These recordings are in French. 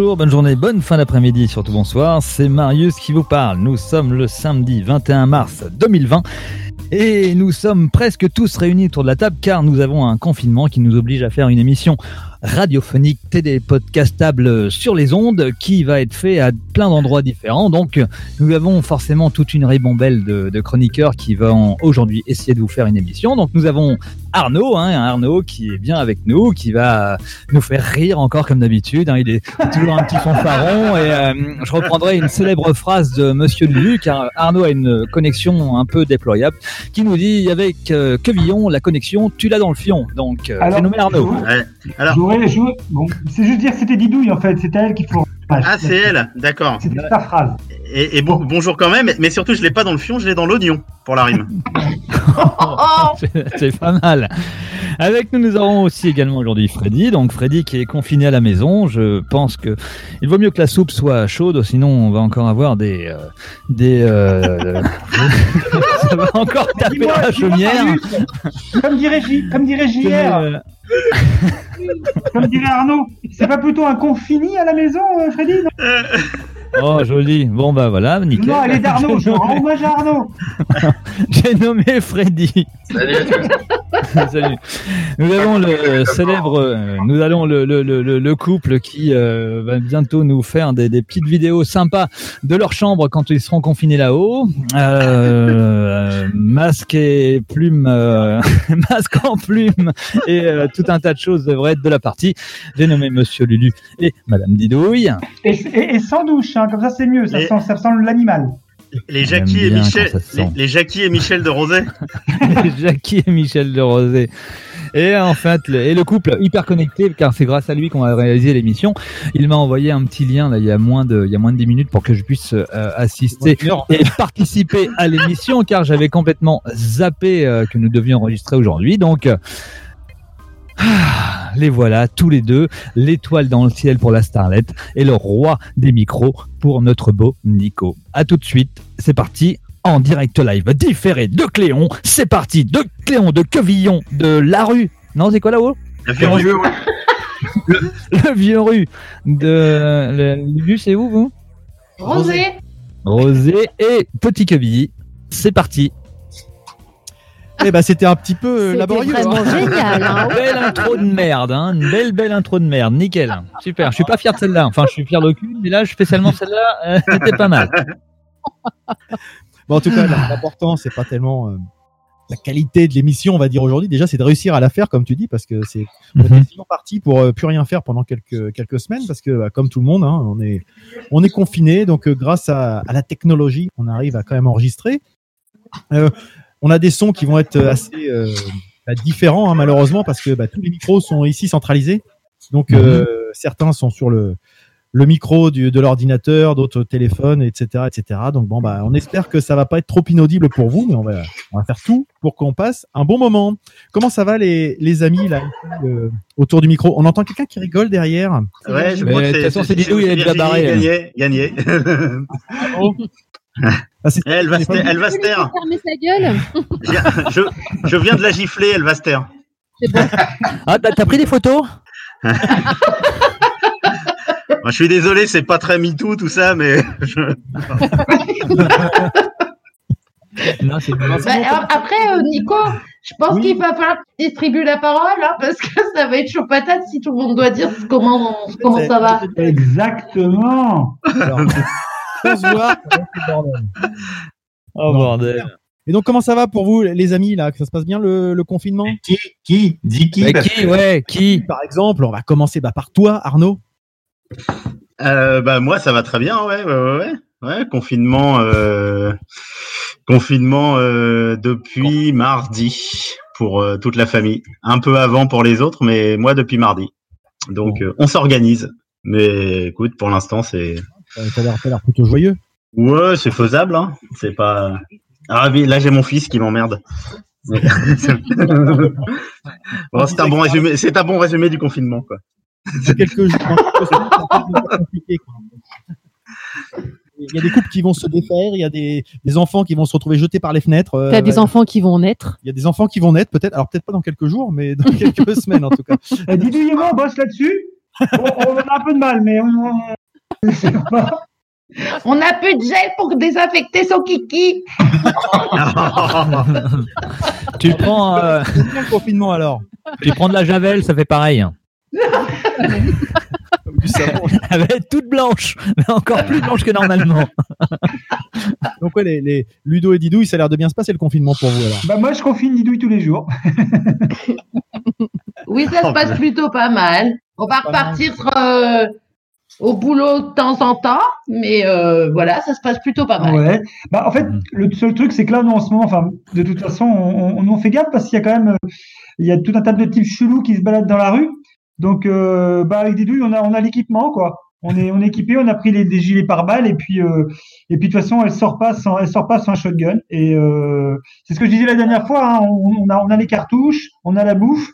Bonjour, bonne journée, bonne fin d'après-midi, surtout bonsoir. C'est Marius qui vous parle. Nous sommes le samedi 21 mars 2020 et nous sommes presque tous réunis autour de la table car nous avons un confinement qui nous oblige à faire une émission radiophonique télépodcastable sur les ondes qui va être fait à plein d'endroits différents. Donc nous avons forcément toute une ribambelle de, de chroniqueurs qui vont aujourd'hui essayer de vous faire une émission. Donc nous avons Arnaud, hein, Arnaud qui est bien avec nous, qui va nous faire rire encore comme d'habitude. Hein. il est toujours un petit fanfaron et euh, je reprendrai une célèbre phrase de Monsieur Lulu car Arnaud a une connexion un peu déployable qui nous dit avec euh, Quevillon la connexion tu l'as dans le fion. Donc euh, j'ai nommé Arnaud. Ouais. Alors, Bon, c'est juste dire que c'était Didouille en fait, c'était elle qu'il faut. ah, c'est elle, d'accord. C'était ta phrase. Et, et bon, bonjour quand même, mais surtout, je l'ai pas dans le fion, je l'ai dans l'oignon pour la rime. C'est- pas mal. Avec nous, nous aurons aussi également aujourd'hui Freddy. Donc Freddy qui est confiné à la maison. Je pense que il vaut mieux que la soupe soit chaude, sinon on va encore avoir des euh, des. euh, ça va encore taper la chaumière. Comme dirait, J- comme dirait JR, Euh, comme dirait Arnaud, c'est pas plutôt un confini à la maison, Freddy? non, Oh joli. Bon bah voilà, nickel. non, elle est d'Arnaud, je rends hommage à Arnaud. J'ai nommé Freddy. Salut à tous. Salut. Nous avons le célèbre, euh, nous allons le, le, le, le- le couple qui euh, va bientôt nous faire des, des petites vidéos sympas de leur chambre quand ils seront confinés là-haut. Euh, masque et plume, euh, masque en plume et euh, tout un tas de choses devraient être de la partie. J'ai nommé Monsieur Lulu et Madame Didouille. Et, et- et sans douche, hein, comme ça c'est mieux, ça Et- sent, ça sent l'animal. Les Jackie et Michel, les, sent. les Jackie et Michel de Rosé. Jackie et Michel de Rosé. Et en fait, le, et le couple hyper connecté, car c'est grâce à lui qu'on a réalisé l'émission. Il m'a envoyé un petit lien là, il y a moins de, il y a moins de 10 minutes pour que je puisse euh, assister et participer à l'émission, car j'avais complètement zappé euh, que nous devions enregistrer aujourd'hui. Donc, euh, ah, les voilà tous les deux, l'étoile dans le ciel pour la starlet et le roi des micros pour notre beau Nico. À tout de suite, c'est parti en direct live différé de Cléon. C'est parti de Cléon, de Quevillon, de la rue. Non, c'est quoi là-haut? La vieux Rosé. Le vieux rue de. Le, le vieux, c'est où vous? Rosé. Rosé et Petit Quevilly. C'est parti. Eh ben, c'était un petit peu euh, C'était laborieux. vraiment hein. génial. hein. Belle intro de merde, hein. Une belle, belle intro de merde. Nickel. Super. Je suis pas fier de celle-là. Enfin, je suis fier d'aucune, mais là, spécialement celle-là, euh, c'était pas mal. Bon, en tout cas, l'important, c'est pas tellement euh, la qualité de l'émission, on va dire aujourd'hui. Déjà, c'est de réussir à la faire, comme tu dis, parce que c'est on est Mhm. parti pour euh, plus rien faire pendant quelques quelques semaines, parce que bah, comme tout le monde, hein, on est on est confiné, donc euh, grâce à, à la technologie, on arrive à quand même enregistrer. Euh, on a des sons qui vont être assez euh, bah, différents, hein, malheureusement, parce que bah, tous les micros sont ici centralisés. Donc euh, certains sont sur le le micro du, de l'ordinateur, d'autres au téléphone, etc., etc. Donc bon, bah, on espère que ça va pas être trop inaudible pour vous, mais on va, on va faire tout pour qu'on passe un bon moment. Comment ça va les, les amis là euh, autour du micro? On entend quelqu'un qui rigole derrière. Ouais, je crois que de toute c'est. façon, c'est Didou, il est déjà barré, Gagné, gagné. Ah, c'est- elle va se taire, pas- elle va se taire. Fermez sa gueule. Je, viens de la gifler, elle va se taire. Ah, t'as t'as pris des photos? Moi, je suis désolé, c'est pas très MeToo tout ça, mais je- Non, c'est Bah, après, euh, Nico, je pense Oui. qu'il va falloir que tu distribues la parole, hein, parce que ça va être chaud patate si tout le monde doit dire comment, comment ça va. Exactement. Alors, on se voit. Oh bordel. Et donc, comment ça va pour vous, les amis là? Que ça se passe bien le, le confinement? Qui? Qui? Dis qui? Parce qui, ouais, qui? Par exemple, on va commencer bah, par toi, Arnaud. Euh, bah moi ça va très bien, ouais, ouais, ouais, ouais. Ouais, confinement, euh, confinement euh, depuis mardi pour euh, toute la famille. Un peu avant pour les autres, mais moi depuis mardi. Donc euh, on s'organise. Mais écoute, pour l'instant c'est T'as l'air t'as l'air plutôt joyeux. ouais, c'est faisable. Hein. C'est pas. Ah oui, là j'ai mon fils qui m'emmerde. Bon, c'est un bon résumé. C'est un bon résumé du confinement, quoi. Quelques jours, compliqué. Il y a des couples qui vont se défaire, il y a des, des enfants qui vont se retrouver jetés par les fenêtres. euh, T'as des enfants qui vont naître. Il y a des enfants qui vont naître, peut-être, alors peut-être pas dans quelques jours, mais dans quelques semaines en tout cas. Euh, Didouille et moi, on bosse là-dessus. on, on a un peu de mal, mais on. On n'a plus de gel pour désinfecter son kiki. Tu prends, euh, confinement alors. tu prends de la javel, ça fait pareil. Elle va être toute blanche, mais encore plus blanche que normalement. Donc ouais, les, les Ludo et Didouille, ça a l'air de bien se passer le confinement pour vous alors. Bah, moi, je confine Didouille tous les jours. Oui, ça se passe plutôt pas mal. On va repartir euh, au boulot de temps en temps, mais euh, voilà, ça se passe plutôt pas mal. Ouais. Bah, en fait, Mhm. le seul truc, c'est que là, nous, en ce moment, enfin, de toute façon, on, on, on fait gaffe parce qu'il y a quand même, euh, il y a tout un tas de types chelous qui se baladent dans la rue. Donc, euh, bah, avec des douilles, on a, on a l'équipement, quoi. On est, on est équipé, on a pris les, des gilets pare-balles et puis, euh, et puis de toute façon, elle sort pas sans, elle sort pas sans un shotgun. Et euh, c'est ce que je disais la dernière fois. hein, on, on a, on a les cartouches, on a la bouffe,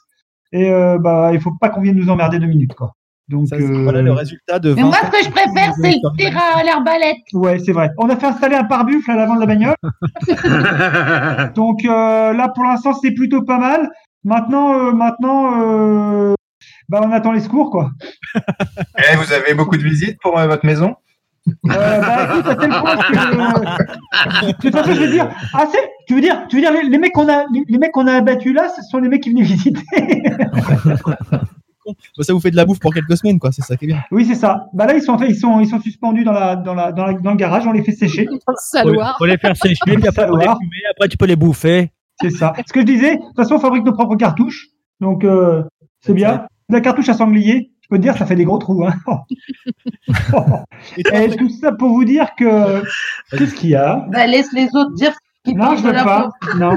et euh, bah, il faut pas qu'on vienne nous emmerder deux minutes, quoi. Donc, Ça, euh, Voilà le résultat de Mais 20 moi, ce que je préfère, c'est le tir à l'arbalète. ouais, c'est vrai. On a fait installer un pare-buffle à l'avant de la bagnole. Donc euh, là, pour l'instant, c'est plutôt pas mal. Maintenant, euh, maintenant, euh, bah, on attend les secours, quoi. Eh, vous avez beaucoup de visites pour euh, votre maison? Euh, bah, écoute, à tel point que, euh, de toute façon, je veux dire, ah, c'est, tu veux dire, tu veux dire, les, les mecs qu'on a, les, les mecs qu'on a abattus là, ce sont les mecs qui venaient visiter. Bah, ça vous fait de la bouffe pour quelques semaines, quoi. C'est ça qui est bien. oui, c'est ça. Bah là, ils sont, en fait, ils sont, ils sont suspendus dans la, dans la, dans la, dans le garage. On les fait sécher. Saloir. faut les faire sécher, puis après, faut les Saloir. fumer, après tu peux les bouffer. C'est ça. Ce que je disais, de toute façon, on fabrique nos propres cartouches. Donc, euh, c'est bien. La cartouche à sanglier, je peux te dire, ça fait des gros trous. Hein. Et tout ça pour vous dire que. Qu'est-ce qu'il y a? Bah, laisse les autres dire ce qu'ils Non, pensent je de veux la pas. Non.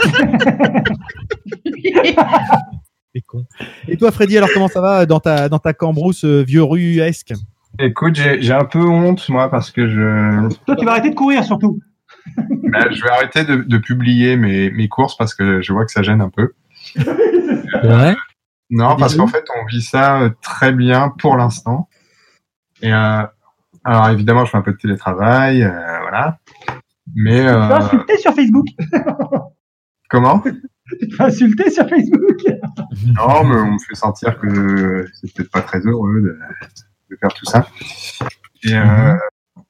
con. Et toi, Freddy, alors comment ça va dans ta, dans ta cambrousse euh, vieux rue-esque Écoute, j'ai un peu honte, moi, parce que je, Toi, tu vas arrêter de courir surtout. bah, je vais arrêter de, de publier mes, mes courses parce que je vois que ça gêne un peu. Ouais. Non, parce qu'en fait, on vit ça euh, très bien pour l'instant. Et euh, alors, évidemment, je fais un peu de télétravail, euh, voilà. Mais Tu vas euh, insulter sur Facebook. comment? Tu vas insulter sur Facebook. Non, mais on me fait sentir que c'est peut-être pas très heureux de, de faire tout ça. Et euh,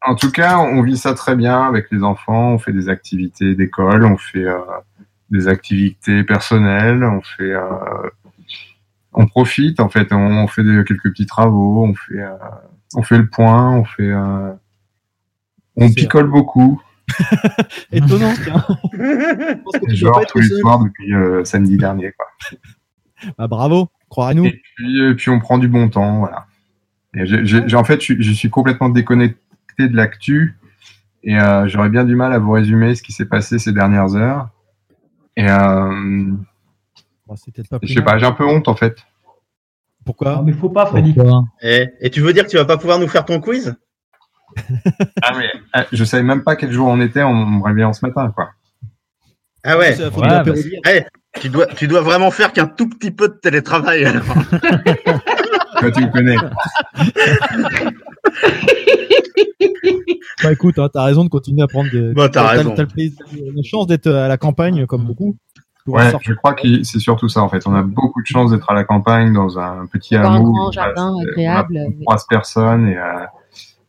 en tout cas, on vit ça très bien avec les enfants. On fait des activités d'école, on fait euh, des activités personnelles, on fait, euh, on profite en fait. On, on fait des, quelques petits travaux, on fait, on fait le point, on fait, on picole beaucoup. Étonnant, tiens. Je pense que Et tu dois pas genre tous les soirs depuis euh, samedi dernier. Quoi. Bah, bravo, croire à nous. Et puis, et puis on prend du bon temps, voilà. Et en fait, je, je suis complètement déconnecté de l'actu et euh, j'aurais bien du mal à vous résumer ce qui s'est passé ces dernières heures. Et euh, Bon, peut-être pas je sais mal. pas, j'ai un peu honte en fait. Pourquoi? Non, mais faut pas, Freddy. Et, et tu veux dire que tu vas pas pouvoir nous faire ton quiz? Ah mais euh, je savais même pas quel jour on était en me réveillant ce matin, quoi. Ah ouais. Ça, faut Ouais, nous bah, applaudir. Tu dois, tu dois vraiment faire qu'un tout petit peu de télétravail. alors. Toi, tu me connais. Bah, écoute, hein, t'as raison de continuer à prendre des. Bah, t'as raison. T'as la chance d'être à la campagne comme beaucoup. Ouais, sortir. je crois que c'est surtout ça en fait. On a beaucoup de chance d'être à la campagne dans un petit un hameau. grand où, jardin agréable, On oui. a croise personne et, euh,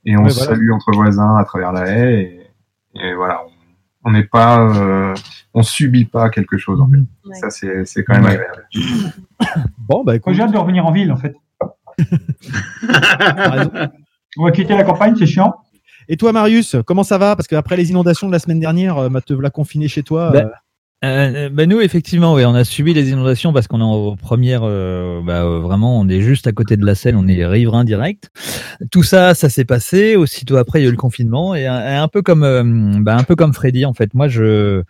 et on Ouais, se voilà. salue entre voisins à travers la haie et, et voilà. On- n'est pas, euh, on subit pas quelque chose en fait. Ouais. Ça c'est c'est quand même Ouais. agréable. Bon, bah Moi, écoute, j'ai hâte de revenir en ville, en fait. On va quitter la campagne, c'est chiant. Et toi, Marius, comment ça va? Parce qu'après les inondations de la semaine dernière, euh, te voilà confiné chez toi. Bah, euh, Euh, bah nous effectivement oui on a subi les inondations parce qu'on est en première euh, bah, euh, vraiment on est juste à côté de la Seine on est riverain direct. Tout ça ça s'est passé. Aussitôt après il y a eu le confinement et un, peu comme euh, bah, un peu comme Freddy en fait. Moi je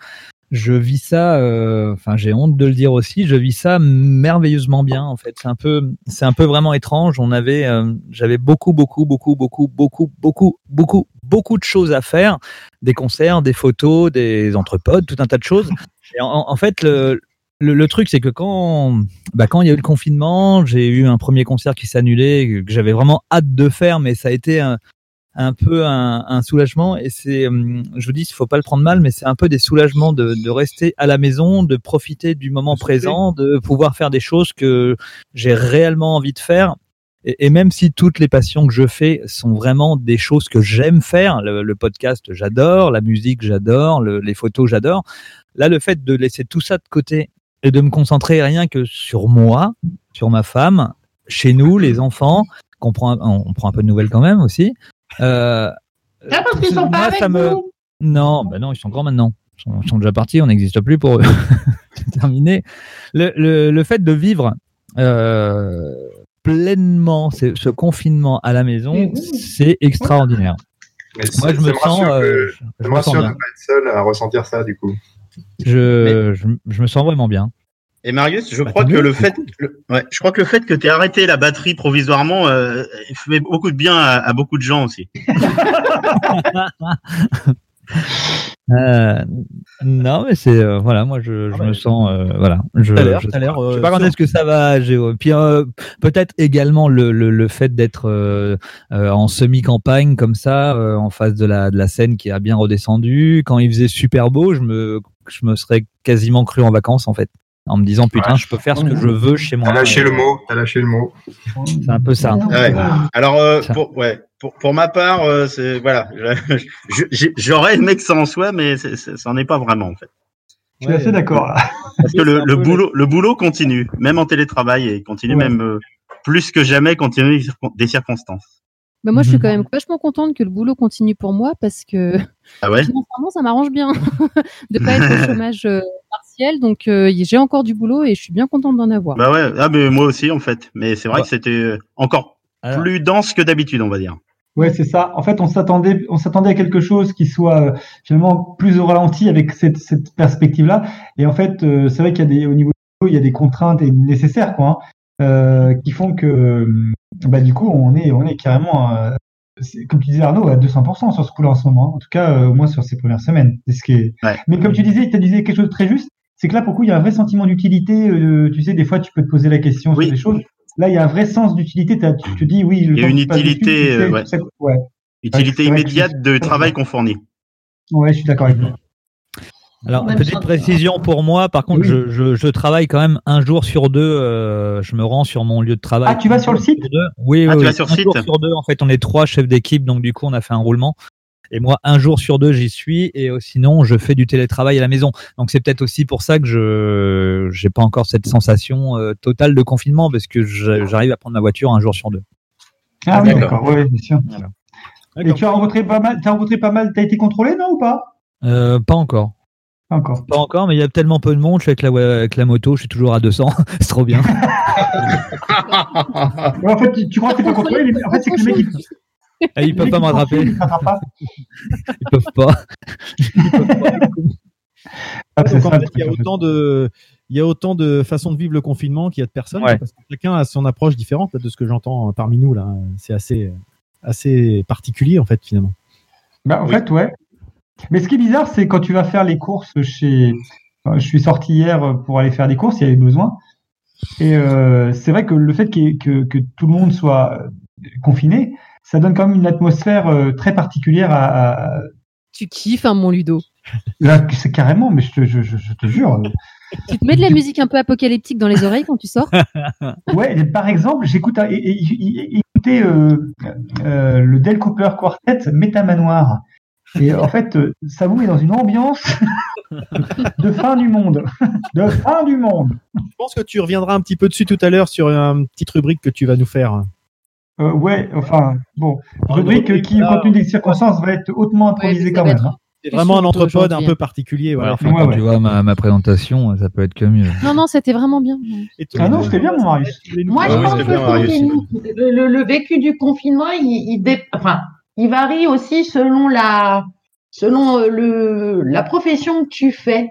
je vis ça euh, enfin j'ai honte de le dire aussi je vis ça merveilleusement bien en fait. C'est un peu c'est un peu vraiment étrange. On avait euh, j'avais beaucoup beaucoup beaucoup beaucoup beaucoup beaucoup beaucoup beaucoup de choses à faire des concerts des photos des entrepodes tout un tas de choses et en, en fait, le, le, le truc, c'est que quand, bah, quand il y a eu le confinement, j'ai eu un premier concert qui s'annulait, que que j'avais vraiment hâte de faire, mais ça a été un, un peu un, un soulagement. Et c'est, hum, je vous dis, il faut pas le prendre mal, mais c'est un peu des soulagements de, de rester à la maison, de profiter du moment présent, de pouvoir faire des choses que j'ai réellement envie de faire. Et, et même si toutes les passions que je fais sont vraiment des choses que j'aime faire, le, le podcast j'adore, la musique j'adore, le- les photos j'adore. Là, le fait de laisser tout ça de côté et de me concentrer rien que sur moi, sur ma femme, chez nous, les enfants, qu'on prend, un- on prend un peu de nouvelles quand même aussi. Euh, Ah, parce qu'ils sont pas avec me- vous. non, ben non, ils sont grands maintenant. Ils sont, ils sont déjà partis, on n'existe plus pour eux. C'est terminé. Le, le, le fait de vivre euh, pleinement ce, ce confinement à la maison, c'est extraordinaire. Mais Moi, je me sens, euh, que- je, me sens de bien. pas être seul à ressentir ça, du coup. Je, je, je me sens vraiment bien. Et Marius, je Bah, crois que mieux. le fait, le- ouais, je crois que le fait que tu aies arrêté la batterie provisoirement euh, fait beaucoup de bien à, à beaucoup de gens aussi. Euh, non, mais c'est euh, voilà, moi je, je Ah ouais. me sens euh, voilà. Je, T'as l'air, je, t'as l'air, je sais euh, pas quand est-ce que ça va. Géo. Puis euh, peut-être également le, le, le fait d'être euh, euh, en semi-campagne comme ça, euh, en face de la de la Seine qui a bien redescendu. Quand il faisait super beau, je me je me serais quasiment cru en vacances en fait, en me disant putain, Ouais. je peux faire ce que je veux chez moi. T'as lâché le mot, t'as lâché le mot. C'est un peu ça. Ouais. Alors euh, Ça. pour, ouais, pour, pour ma part, euh, c'est voilà, j'aurais aimé que ça en soit, mais ça n'en est pas vraiment en fait. Je suis assez d'accord. Parce que le, le boulot, le boulot continue, même en télétravail, et continue Ouais. même euh, plus que jamais compte tenu des circon- des circonstances. Bah, moi, je suis Mhm. quand même vachement contente que le boulot continue pour moi parce que Ah ouais? financièrement, ça m'arrange bien de pas être au chômage euh, partiel. Donc, euh, j'ai encore du boulot et je suis bien contente d'en avoir. Bah ouais. Ah mais moi aussi en fait. Mais c'est vrai Ouais. que c'était euh, encore Alors, plus dense que d'habitude, on va dire. Ouais, c'est ça. En fait, on s'attendait, on s'attendait à quelque chose qui soit euh, finalement plus au ralenti avec cette, cette perspective-là. Et en fait, euh, c'est vrai qu'il y a des, au niveau du il y a des contraintes et nécessaires, quoi, hein, euh, qui font que, bah, du coup, on est, on est carrément, euh, comme tu disais Arnaud, à 200% sur ce coup-là en ce moment. En tout cas, euh, au moins sur ces premières semaines. C'est ce qui est. Ouais. Mais comme tu disais, tu disais quelque chose de très juste. C'est que là, pour le coup, il y a un vrai sentiment d'utilité. euh, tu sais, des fois, tu peux te poser la question Oui. sur des choses. Là, il y a un vrai sens d'utilité. Tu te dis, oui, le Il y a une dessus, utilité, tu sais, euh, ouais. ouais. Utilité immédiate de travail qu'on fournit. Ouais, je suis d'accord avec toi. Alors, Même petite précision pour moi, par contre, Oui. je, je, je travaille quand même un jour sur deux, euh, je me rends sur mon lieu de travail. Ah, tu vas sur le site. Oui, Ah, oui, tu oui. vas sur un site jour sur deux, en fait, on est trois chefs d'équipe, donc du coup, on a fait un roulement. Et moi, un jour sur deux, j'y suis, et euh, sinon, je fais du télétravail à la maison. Donc, c'est peut-être aussi pour ça que je j'ai pas encore cette sensation euh, totale de confinement, parce que j'arrive à prendre ma voiture un jour sur deux. Ah oui, D'accord. ouais, bien sûr. Et tu as rencontré pas mal, t'as rencontré pas mal, t'as été contrôlé, non, ou pas? Euh, pas encore. Pas encore. Pas encore, mais il y a tellement peu de monde. Je suis avec la, avec la moto, je suis toujours à 200. c'est trop bien. En fait, tu, tu crois que pas contrôlé, mais en fait, c'est que les mecs, ils, Et ils peuvent pas me rattraper. Ils pas. Ils peuvent pas. Ah, c'est Donc, en ça, fait, le il y a autant de, il y a autant de façons de vivre le confinement qu'il y a de personnes, Ouais. parce que chacun a son approche différente là, de ce que j'entends parmi nous là. C'est assez, assez particulier en fait finalement. Bah, en Oui. fait, ouais. Mais ce qui est bizarre, c'est quand tu vas faire les courses chez. enfin, je suis sorti hier pour aller faire des courses, il y avait besoin. Et euh, c'est vrai que le fait ait- que, que tout le monde soit euh, confiné, ça donne quand même une atmosphère euh, très particulière à. à- Tu kiffes, hein, mon Ludo. Là, c'est carrément, mais je te, je, je, je te jure. Tu te mets de la musique un peu apocalyptique dans les oreilles quand tu sors Ouais, par exemple, j'écoute écoutez euh, euh, le Del Cooper Quartet Métamanoir. Et en fait, euh, ça vous met dans une ambiance de fin du monde. De fin du monde. Je pense que tu reviendras un petit peu dessus tout à l'heure sur une petite rubrique que tu vas nous faire. Euh, ouais, enfin, bon. Rubrique euh, qui, rubrique, compte tenu des circonstances, va être hautement improvisée mais ça quand va même. hein. C'est vraiment un entrepode un peu particulier. Voilà. Enfin, Ouais, quand ouais. tu vois ma, ma présentation, ça peut être que mieux. Non, non, c'était vraiment bien. Et toi, Ah non, c'était bien, mon Marius. Moi, je oui, pense que bien, le, Marius. confinement- le, le- le vécu du confinement, il, il, dé- enfin, il varie aussi selon la, selon euh, le, la profession que tu fais.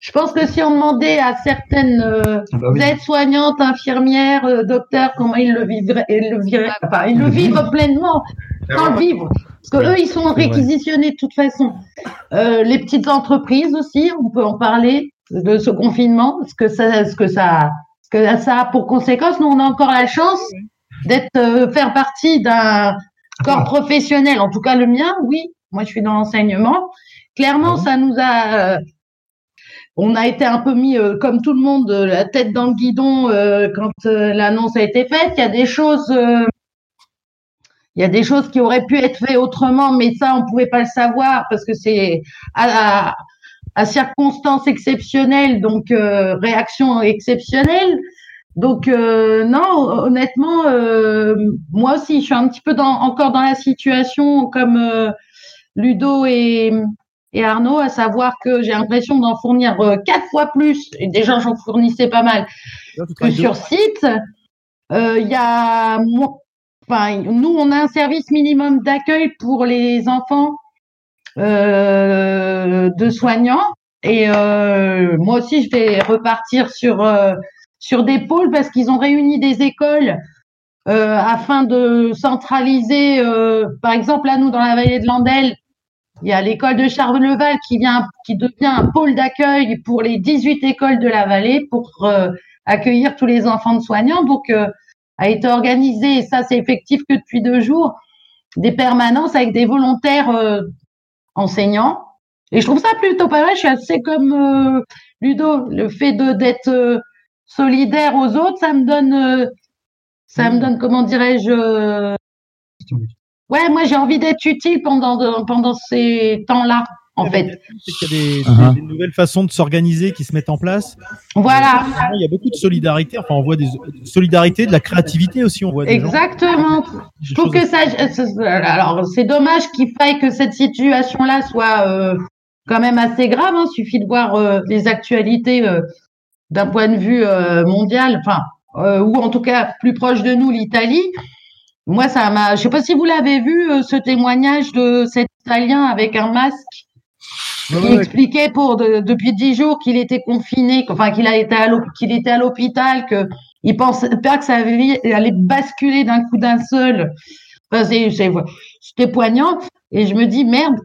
Je pense que si on demandait à certaines euh, Ah bah oui. aides-soignantes, infirmières, euh, docteurs, comment ils le vivraient, ils le vivraient, enfin, ils le vivent pleinement, sans le vivre. Parce que eux, ils sont vrai. réquisitionnés de toute façon. Euh, les petites entreprises aussi, on peut en parler de ce confinement, ce que ça, ce que ça, ce que ça a pour conséquence. Nous, on a encore la chance d'être, euh, faire partie d'un corps professionnel. En tout cas, le mien, oui. Moi, je suis dans l'enseignement. Clairement, ça nous a, euh, on a été un peu mis, euh, comme tout le monde, euh, la tête dans le guidon euh, quand euh, l'annonce a été faite. Il y a des choses, euh, il y a des choses qui auraient pu être faites autrement, mais ça, on pouvait pas le savoir parce que c'est à, à, à circonstances exceptionnelles, donc euh, réaction exceptionnelle. Donc euh, non, honnêtement, euh, moi aussi, je suis un petit peu dans, encore dans la situation comme euh, Ludo et, et Arnaud, à savoir que j'ai l'impression d'en fournir euh, quatre fois plus. Et déjà, j'en fournissais pas mal que sur site. Euh, Il y a, enfin, nous, on a un service minimum d'accueil pour les enfants euh, de soignants. Et euh, moi aussi, je vais repartir sur euh, sur des pôles parce qu'ils ont réuni des écoles euh, afin de centraliser. euh, par exemple, là, nous, dans la vallée de Landel, il y a l'école de Charleval qui vient, qui devient un pôle d'accueil pour les 18 écoles de la vallée pour euh, accueillir tous les enfants de soignants. Donc, a été organisé, et ça c'est effectif que depuis deux jours, des permanences avec des volontaires enseignants. Et je trouve ça plutôt pas mal. Je suis assez comme Ludo, le fait d'être solidaire aux autres, ça me donne, euh, ça me donne, comment dirais-je, euh, ouais, moi j'ai envie d'être utile pendant de- pendant ces temps-là, en fait. Qu'il y a des, Uh-huh. des- des nouvelles façons de s'organiser qui se mettent en place. Voilà, Il y a beaucoup de solidarité. Enfin, on voit des de solidarité, de la créativité aussi. On voit des exactement. Je trouve que ça, c'est- alors c'est dommage qu'il faille que cette situation-là soit euh, quand même assez grave. Hein. Suffit de voir euh, les actualités euh, d'un point de vue euh, mondial, enfin euh, ou en tout cas plus proche de nous, l'Italie. Moi, ça m'a. Je sais pas si vous l'avez vu euh, ce témoignage de cet Italien avec un masque qui ouais, expliquait pour de- depuis dix jours qu'il était confiné, enfin qu'il a été à l'hôp- qu'il était à l'hôpital, que il pensait pas que ça allait, allait basculer d'un coup d'un seul. Enfin, c'était poignant et je me dis merde.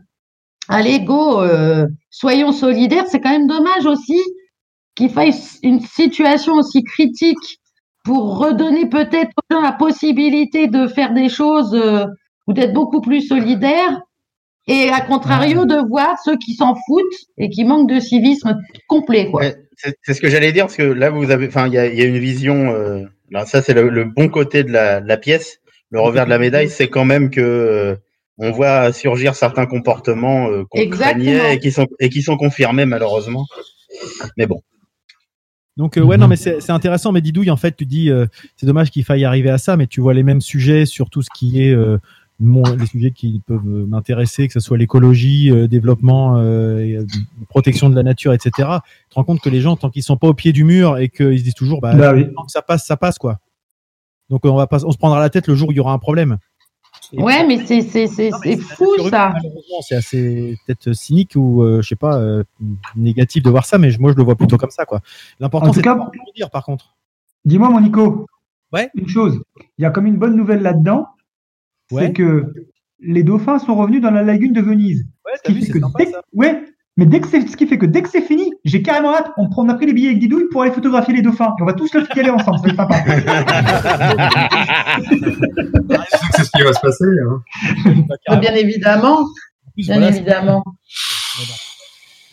Allez go, euh, soyons solidaires. C'est quand même dommage aussi qu'il faille une situation aussi critique pour redonner peut-être aux gens la possibilité de faire des choses euh, ou d'être beaucoup plus solidaires. Et à contrario, de voir ceux qui s'en foutent et qui manquent de civisme complet, quoi. Ouais, c'est ce que j'allais dire, parce que là, vous avez, enfin, il y a, il y a une vision. Euh, là, ça, c'est le, le bon côté de la, de la pièce. Le revers de la médaille, c'est quand même que euh, on voit surgir certains comportements qu'on craignait et qui sont et qui sont confirmés malheureusement. Mais bon. Donc euh, ouais non mais c'est intéressant. Mais Didouille en fait tu dis euh, c'est dommage qu'il faille arriver à ça mais tu vois les mêmes sujets sur tout ce qui est euh, mon, les sujets qui peuvent m'intéresser que ce soit l'écologie euh, développement euh, et, protection de la nature etc tu te rends compte que les gens tant qu'ils sont pas au pied du mur et qu'ils se disent toujours bah, Bah oui. tant que ça passe ça passe quoi. Donc on va pas on se prendra la tête le jour où il y aura un problème Et Ouais, mais c'est fou ça. malheureusement, c'est assez peut-être cynique ou euh, je sais pas euh, négatif de voir ça, mais moi je le vois plutôt comme ça quoi. L'important c'est de dire par contre. Dis-moi, mon Nico. Ouais. Une chose. Il y a comme une bonne nouvelle là-dedans. Ouais. C'est que les dauphins sont revenus dans la lagune de Venise. Ouais, Ce qui fait que dès que- ouais, mais dès que c'est, ce qui fait que dès que c'est fini, j'ai carrément hâte. On, prend- on a pris les billets avec Didouille pour aller photographier les dauphins. Et on va tous le y aller ensemble. Être sympa. C'est ce qui va se passer. Hein. Bien évidemment, bien évidemment.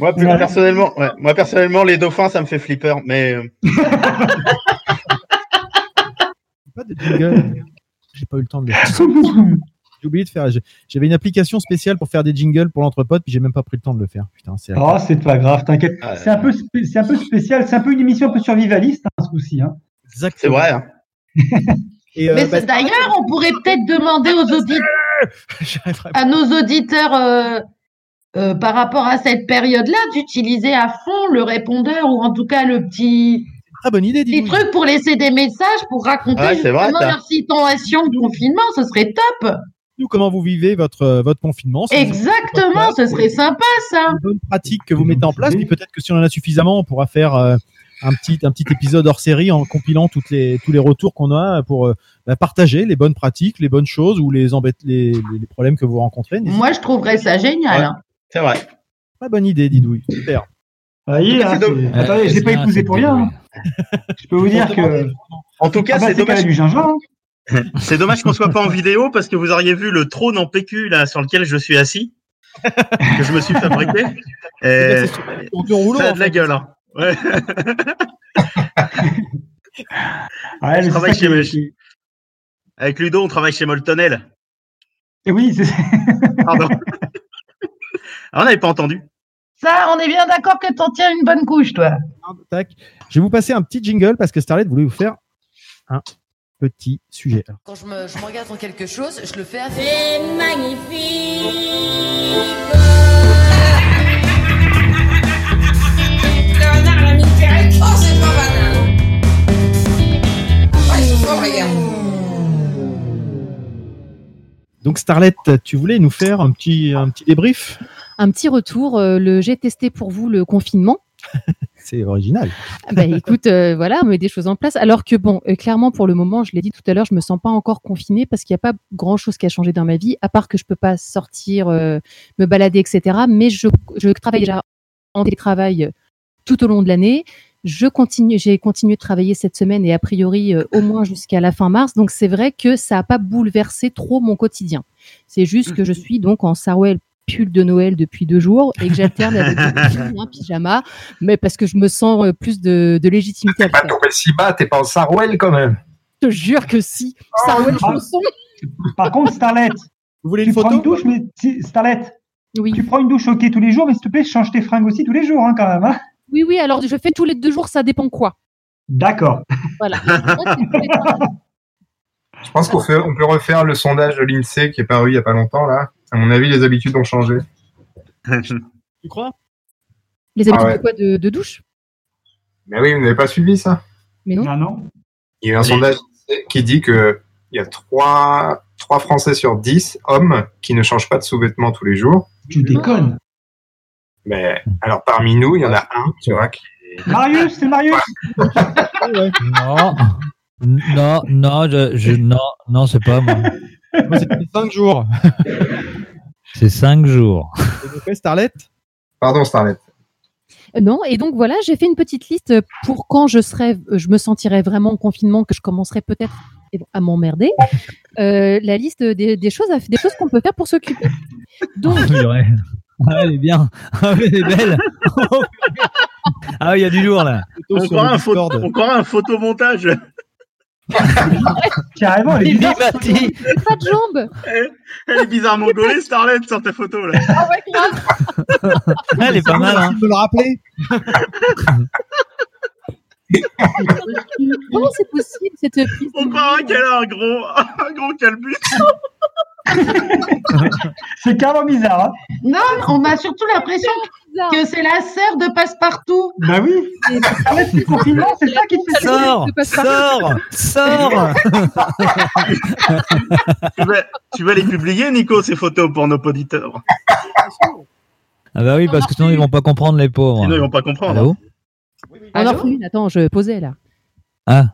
Moi, plus- Ouais. personnellement, ouais, moi personnellement, les dauphins, ça me fait flipper. Mais euh, Pas de jingle. J'ai pas eu le temps de le faire. J'ai oublié de faire. J'avais une application spéciale pour faire des jingles pour l'entrepôt, puis j'ai même pas pris le temps de le faire. Putain, c'est. oh, c'est pas grave, t'inquiète. Ah, C'est un peu, c'est un peu spécial. C'est un peu une émission un peu survivaliste, hein, ce coup-ci. Hein. c'est vrai. hein. Et, euh, Mais bah, d'ailleurs, on pourrait peut-être demander aux auditeurs, à nos auditeurs, euh, euh, par rapport à cette période-là, d'utiliser à fond le répondeur ou en tout cas le petit, Très bonne idée, petit dis truc pour laisser des messages pour raconter Ouais, c'est vrai, justement ça. leur situation de confinement. Ce serait top. Nous, comment vous vivez votre euh, votre confinement si Exactement, ce serait sympa ça. une bonne pratique que vous mettez en place, puis peut-être que si on en a suffisamment, on pourra faire euh, un petit un petit épisode hors série en compilant toutes les tous les retours qu'on a pour euh, bah, partager les bonnes pratiques, les bonnes choses ou les embêtes les, les, problèmes que vous rencontrez. Moi, je trouverais ça génial. Ouais. hein. C'est vrai. pas. Bonne idée, Didouille. Super. Ah, y est, C'est hein, Attendez, je l'ai pas épousé pour rien. hein. Je peux vous dire que. En tout cas, Ah bah, c'est dommage. du gingembre. C'est dommage qu'on soit pas en vidéo parce que vous auriez vu le trône en PQ là sur lequel je suis assis, que je me suis fabriqué. Et rouleau, ça a de la gueule. hein. Ouais. Ouais, mais Je c'est travaille ça chez qui- Mechi. Avec Ludo, on travaille chez Moltonel. Et oui, c'est Pardon. Ah, on n'avait pas entendu. Ça, on est bien d'accord que t'en tiens une bonne couche, toi. Tac. Je vais vous passer un petit jingle parce que Starlet voulait vous faire un petit sujet. Quand je me, je m'engage dans quelque chose, je le fais à C'est magnifique. Oh, c'est pas banal. Donc Starlet, tu voulais nous faire un petit, un petit débrief? Un petit retour. euh, le j'ai testé pour vous le confinement. C'est original. Ah Bah écoute, euh, voilà, on met des choses en place. Alors que bon, euh, clairement pour le moment, je l'ai dit tout à l'heure, je me sens pas encore confinée parce qu'il n'y a pas grand chose qui a changé dans ma vie, à part que je peux pas sortir, euh, me balader, etc. Mais je, je travaille déjà en télétravail tout au long de l'année. Je continue, j'ai continué de travailler cette semaine et a priori euh, au moins jusqu'à la fin mars. Donc c'est vrai que ça a pas bouleversé trop mon quotidien. C'est juste que je suis donc en Sarwell pull de Noël depuis deux jours et que j'alterne avec un pyjama, mais parce que je me sens euh, plus de, de légitimité Pas tombé si bas, t'es pas en Sarwell quand même. Je te jure que si. Sarwell Ah. chanson. Par contre, Starlet, Vous voulez tu prends une douche, mais si, Starlet, Oui. tu prends une douche ok tous les jours, mais s'il te plaît, change tes fringues aussi tous les jours, hein, quand même. hein. oui, oui, alors je fais tous les deux jours, ça dépend quoi. D'accord. Voilà. Je pense qu'on on peut refaire le sondage de l'INSEE qui est paru il y a pas longtemps là. À mon avis, les habitudes ont changé. Tu crois? Les habitudes Ah ouais. de quoi? De, de douche? Mais oui, vous n'avez pas suivi ça? Mais non. Ah non Il y a eu un Allez. sondage qui dit que il y a 3, Français sur 10 hommes qui ne changent pas de sous-vêtements tous les jours. Tu déconnes. Mais alors parmi nous, il y en a un, tu vois, qui Marius, c'est Marius Non, non, non, je, je- non, non, c'est pas moi. Moi, c'était 5 jours. C'est cinq jours. Et donc, ouais, Starlet Pardon, Starlet. Euh, Non, et donc voilà, j'ai fait une petite liste pour quand je serais, euh, je me sentirais vraiment en confinement, que je commencerais peut-être eh bon, à m'emmerder. Euh, la liste des, des choses, à- des choses qu'on peut faire pour s'occuper. Donc. Ah, elle est bien. Ah, oui, elle est belle. Ah, oui, il y a du lourd là. On croirait photo, un photomontage. Carrément, elle est bizarre. Pas de jambes. Elle est bizarrement gaulée, Starlet, sur ta photo là. Ah ouais, grave. Elle est pas mal. Hein. De me le rappeler. Comment c'est possible cette prise On croirait qu'elle a un gros, un gros calbut. C'est carrément bizarre. Hein. Non, on a surtout l'impression bizarre. que c'est la sœur de Passe-Partout. Bah oui. C'est le confinement, c'est ça qui te fait ça. Sors, sors, sors. tu, vas, tu vas les publier, Nico, ces photos pour nos auditeurs. Ah bah oui, parce que sinon ils vont pas comprendre les pauvres. Sinon, ils vont pas comprendre. Allô en refait une. Attends, je posais là. Ah,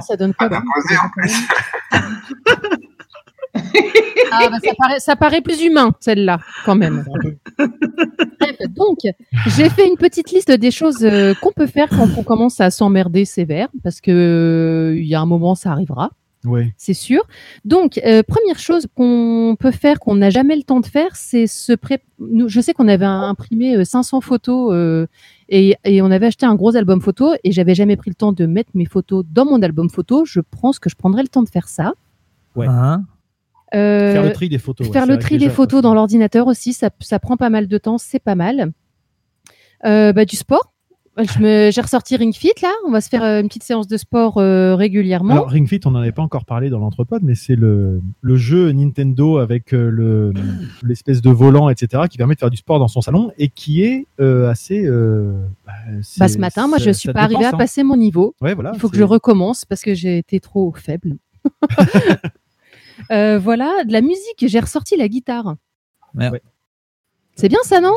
ça donne quoi T'as bah. Ah, bah, ça, paraît, ça paraît plus humain, celle-là, quand même. Bref, donc, j'ai fait une petite liste des choses euh, qu'on peut faire quand on commence à s'emmerder sévère, parce que euh, il y a un moment, ça arrivera, Ouais. c'est sûr. Donc, euh, première chose qu'on peut faire, qu'on n'a jamais le temps de faire, c'est se pré... Nous, je sais qu'on avait imprimé euh, 500 photos euh, et, et on avait acheté un gros album photo, et j'avais jamais pris le temps de mettre mes photos dans mon album photo. Je pense que je prendrai le temps de faire ça. Ouais. hein? Euh, Faire le tri des photos. Faire le déjà, dans l'ordinateur aussi, ça, ça prend pas mal de temps, c'est pas mal. Euh, bah, du sport. Me- J'ai ressorti Ring Fit là. On va se faire euh, une petite séance de sport euh, régulièrement. Alors, Ring Fit, on n'en avait pas encore parlé dans l'entrepode, mais c'est le, le jeu Nintendo avec euh, le l'espèce de volant, etc., qui permet de faire du sport dans son salon et qui est euh, assez. euh, bah, bah, ce matin, moi, je suis ça pas arrivée à hein. passer mon niveau. Ouais, voilà. Il faut que je recommence parce que j'ai été trop faible. Euh, voilà, de la musique. J'ai ressorti la guitare. Merde. C'est bien ça, non?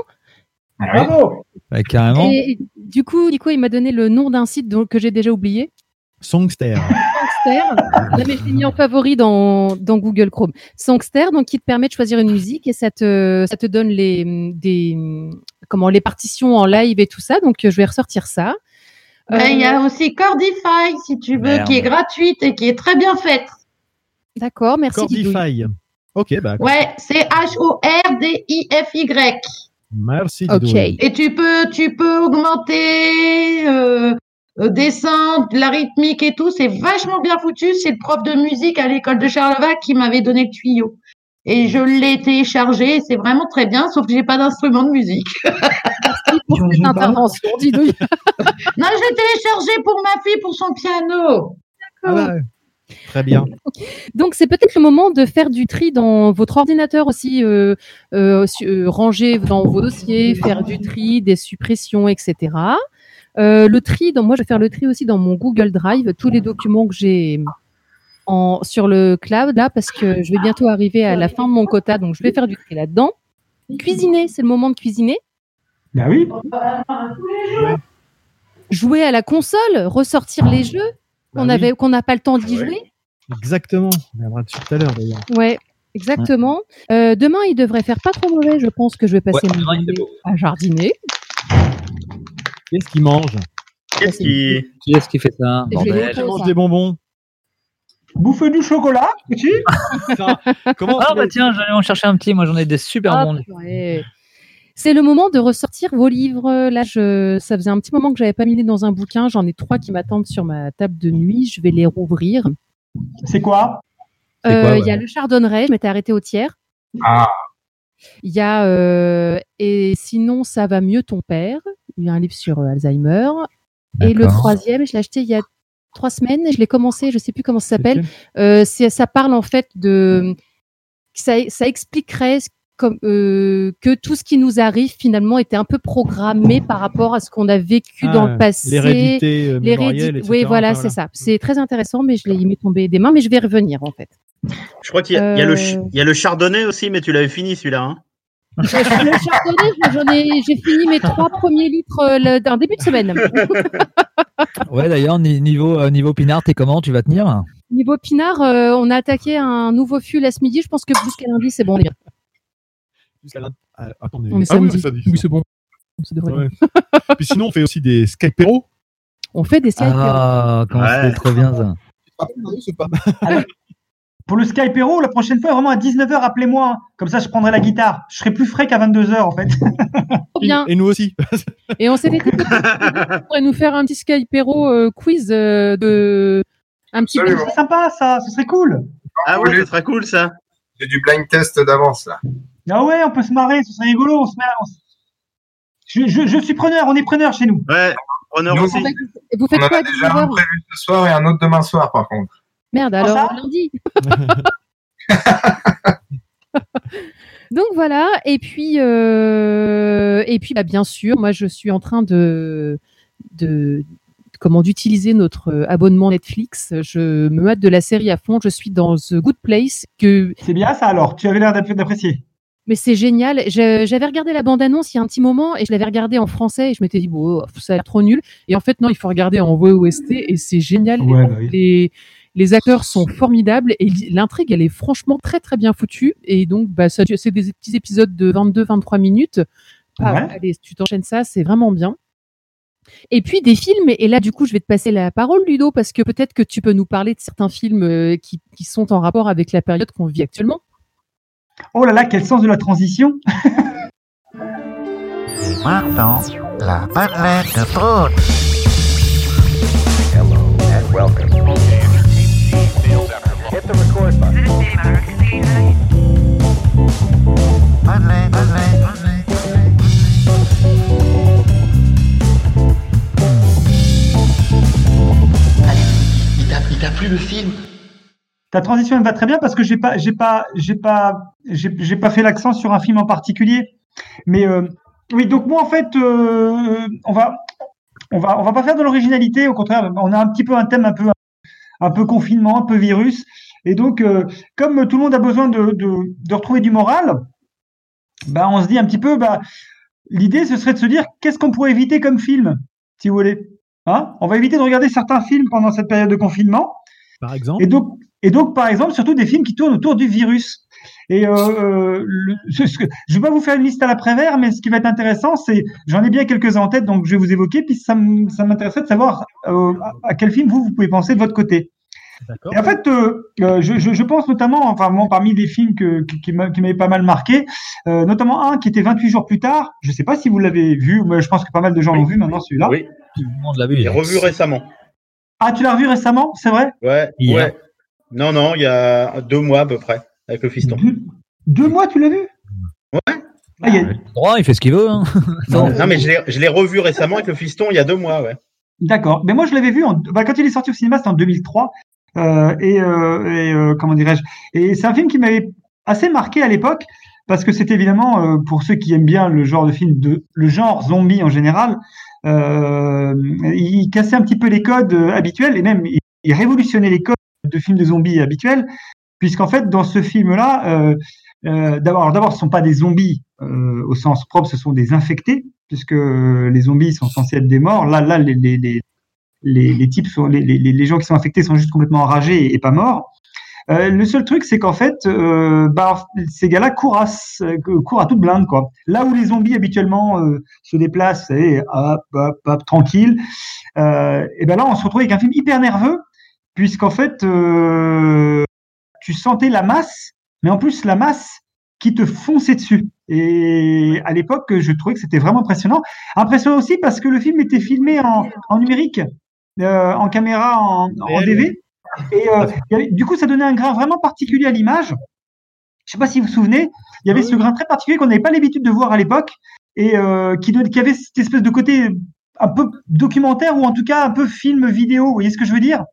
Ah. Bravo. Bah, Carrément. Et du coup, Nico, il m'a donné le nom d'un site que j'ai déjà oublié. Songster. Songster. Non, mais je l'ai mis en favori dans, dans Google Chrome. Songster, donc, qui te permet de choisir une musique et ça te, ça te donne les, des, comment, les partitions en live et tout ça. Donc, je vais ressortir ça. Ben, Il y Euh, a aussi Cordify, si tu veux, Merde. qui est gratuite et qui est très bien faite. D'accord, merci. Cordify. Ok, bah. Ouais, c'est H-O-R-D-I-F-Y. Merci. Ok. Didouille. Et tu peux, tu peux augmenter, euh, euh, descendre, la rythmique et tout. C'est vachement bien foutu. C'est le prof de musique à l'école de Charlevac qui m'avait donné le tuyau. Et je l'ai téléchargé. C'est vraiment très bien, sauf que j'ai pas d'instrument de musique. Pour cette intervention, Didouille. Non, je l'ai téléchargé pour ma fille, pour son piano. Ah ouais. Très bien. Donc c'est peut-être le moment de faire du tri dans votre ordinateur aussi, euh, euh, euh, ranger dans vos dossiers, faire du tri, des suppressions, etc. Euh, le tri, dans, moi je vais faire le tri aussi dans mon Google Drive, tous les documents que j'ai en, sur le cloud là, parce que je vais bientôt arriver à la fin de mon quota, donc je vais faire du tri là-dedans. Cuisiner, c'est le moment de cuisiner. Bah oui. Jouer à la console, ressortir les jeux Bah qu'on oui, avait, qu'on n'a pas le temps d'y jouer. Exactement. On viendra dessus tout à l'heure d'ailleurs. Ouais, exactement. Euh, demain, il devrait faire pas trop mauvais. Je pense que je vais passer Ouais, mon demain, à jardiner. Qu'est-ce qu'il mange? Qu'est-ce qui. Qui est-ce qui fait ça? Je Bordel. mange des bonbons? Bouffer du chocolat, petit. Comment Ah bah tiens, j'allais en chercher un petit, moi j'en ai des super Ah, bons. C'est le moment de ressortir vos livres. Là, je, ça faisait un petit moment que j'avais pas mis les dans un bouquin. J'en ai trois qui m'attendent sur ma table de nuit. Je vais les rouvrir. C'est quoi? Euh, Il y a le Chardonneret. Je m'étais arrêtée au tiers. Ah, Il y a euh, et sinon ça va mieux ton père. Il y a un livre sur euh, Alzheimer. Et le troisième, je l'ai acheté il y a trois semaines et je l'ai commencé. Je sais plus comment ça s'appelle. Euh, ça parle en fait de ça, ça expliquerait ce- comme euh, que tout ce qui nous arrive finalement était un peu programmé par rapport à ce qu'on a vécu dans Ah, le passé. L'hérédité euh, etc. Oui, voilà, c'est ça. C'est très intéressant, mais je l'ai mis tomber des mains, mais je vais y revenir en fait. Je crois qu'il y, a- y le ch- il y a le chardonnay aussi, mais tu l'avais fini celui-là. Hein Le chardonnay, j'en ai, j'ai fini mes trois premiers litres euh, d'un début de semaine. Ouais, d'ailleurs, ni- niveau, euh, niveau Pinard, t'es comment? Tu vas tenir? Niveau pinard, euh, on a attaqué un nouveau fût ce midi. Je pense que jusqu'à lundi, c'est bon. on est bien. Jusqu'à lundi. Ah, attendez. On est Ah oui, samedi. Oui, c'est bon. Ça devrait Ouais. Puis sinon, on fait aussi des Skypero. On fait des Skype. Ah, comment Ouais. c'est trop bien ça. pas Pour le Skype Hero, la prochaine fois, vraiment à 19h, appelez-moi. Comme ça, je prendrai la guitare. Je serai plus frais qu'à 22h, en fait. trop bien. Et nous aussi. Et on s'est dit qu'on pourrait nous faire un petit Skypero euh, quiz euh, de un petit Absolument. C'est sympa, ça. Ce serait cool. Ah ouais, ce serait cool ça. J'ai du blind test d'avance là. Ah ouais, on peut se marrer. Ce serait rigolo. On se met on se- je, je, je suis preneur. On est preneur chez nous. Ouais, Nous, aussi. Vous On faites en quoi a déjà 19 un prévu ce soir et un autre demain soir par contre. Merde, alors lundi. Donc voilà, et puis euh, et puis bah, bien sûr, moi je suis en train de de comment d'utiliser notre euh, abonnement Netflix. Je me mate de la série à fond. Je suis dans The Good Place que C'est bien ça, alors. Tu avais l'air d'app- d'apprécier. Mais c'est génial. J'avais regardé la bande-annonce il y a un petit moment et je l'avais regardé en français et je m'étais dit, bon, ça a l'air trop nul. Et en fait, non, il faut regarder en VOST et c'est génial. Ouais, bah oui. les, les acteurs sont formidables et l'intrigue, elle est franchement très, très bien foutue. Et donc, bah, c'est des petits épisodes de 22-23 minutes. Ah, Ouais. Allez, tu t'enchaînes ça, c'est vraiment bien. Et puis des films, et là du coup je vais te passer la parole Ludo, parce que peut-être que tu peux nous parler de certains films euh, qui, qui sont en rapport avec la période qu'on vit actuellement. Oh là là, quel sens de la transition. Et maintenant, la madeleine de Prout. Madeleine, Madeleine, Madeleine, Madeleine. Il t'a, il t'a plu le film? Ta transition elle va très bien parce que j'ai pas, j'ai pas, j'ai pas, j'ai j'ai pas fait l'accent sur un film en particulier. Mais euh, oui, donc moi en fait, euh, on va, on va, on va pas faire de l'originalité. Au contraire, on a un petit peu un thème un peu, un peu confinement, un peu virus. Et donc, euh, comme tout le monde a besoin de, de, de retrouver du moral, bah on se dit un petit peu, bah l'idée ce serait de se dire qu'est-ce qu'on pourrait éviter comme film, si vous voulez. Hein? On va éviter de regarder certains films pendant cette période de confinement. Par exemple. Et donc, et donc, par exemple, surtout des films qui tournent autour du virus. Et euh, euh, le- ce- ce que- je vais pas vous faire une liste à l'après-vert, mais ce qui va être intéressant, c'est, j'en ai bien quelques-uns en tête, donc je vais vous évoquer, puis ça m'intéresserait de savoir euh, à- quel film vous, vous pouvez penser de votre côté. D'accord. Et en fait, euh, euh, je, je, je pense notamment, enfin, moi, parmi les films que, qui, qui m'a- qui m'avaient pas mal marqué, euh, notamment un qui était 28 jours plus tard. Je sais pas si vous l'avez vu, mais je pense que pas mal de gens l'ont vu maintenant celui-là. Oui, Tout le monde l'a vu. il est revu récemment. Ah, tu l'as revu récemment, c'est vrai? Ouais, Hier. ouais. Non, non, il y a deux mois à peu près, avec le fiston. deux, deux mois, tu l'as vu? Ouais. Ah, il y a- Droit, il fait ce qu'il veut. Hein. Non, mais je l'ai- revu récemment avec le fiston il y a deux mois, ouais. D'accord. Mais moi, je l'avais vu en, bah, quand il est sorti au cinéma, c'était en 2003. Euh, et euh, et euh, comment dirais-je? Et c'est un film qui m'avait assez marqué à l'époque parce que c'était évidemment euh, pour ceux qui aiment bien le genre de film de le genre zombie en général. Euh, il cassait un petit peu les codes euh, habituels et même il, il révolutionnait les codes de films de zombies habituels puisqu'en fait dans ce film-là, euh, euh, d'abord, d'abord, ce sont pas des zombies euh, au sens propre, ce sont des infectés, puisque les zombies sont censés être des morts. Là, là, les, les, les, les, types sont, les, les, les gens qui sont infectés sont juste complètement enragés et, pas morts. Le seul truc, c'est qu'en fait, bah, ces gars-là courent à, courent à toute blinde, quoi. Là où les zombies habituellement se déplacent, et hop, hop, hop, tranquille, et ben là, on se retrouve avec un film hyper nerveux, puisqu'en fait, euh, tu sentais la masse, mais en plus la masse qui te fonçait dessus. Et à l'époque, je trouvais que c'était vraiment impressionnant. Impressionnant aussi parce que le film était filmé en, en numérique, euh, en caméra en, en. DV. Et euh, avait- du coup, ça donnait un grain vraiment particulier à l'image. Je sais pas si vous vous souvenez, il y avait Oui, ce grain très particulier qu'on n'avait pas l'habitude de voir à l'époque et euh, qui, qui avait cette espèce de côté un peu documentaire ou en tout cas un peu film vidéo. Vous voyez ce que je veux dire?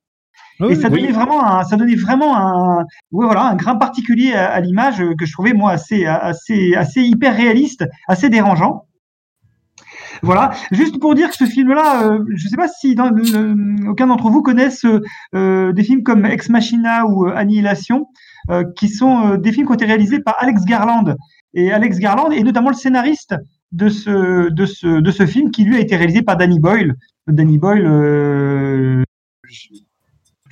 Oui, et ça oui. donnait vraiment un, ça donnait vraiment un, ouais, voilà, un grain particulier à, à l'image euh, que je trouvais moi assez, assez, assez hyper réaliste, assez dérangeant. Voilà, juste pour dire que ce film-là, euh, je ne sais pas si dans aucun d'entre vous connaissent euh, des films comme Ex Machina ou Annihilation, qui sont des films qui ont été réalisés par Alex Garland. Et Alex Garland est notamment le scénariste de ce, de ce, de ce film qui lui a été réalisé par Danny Boyle. Danny Boyle,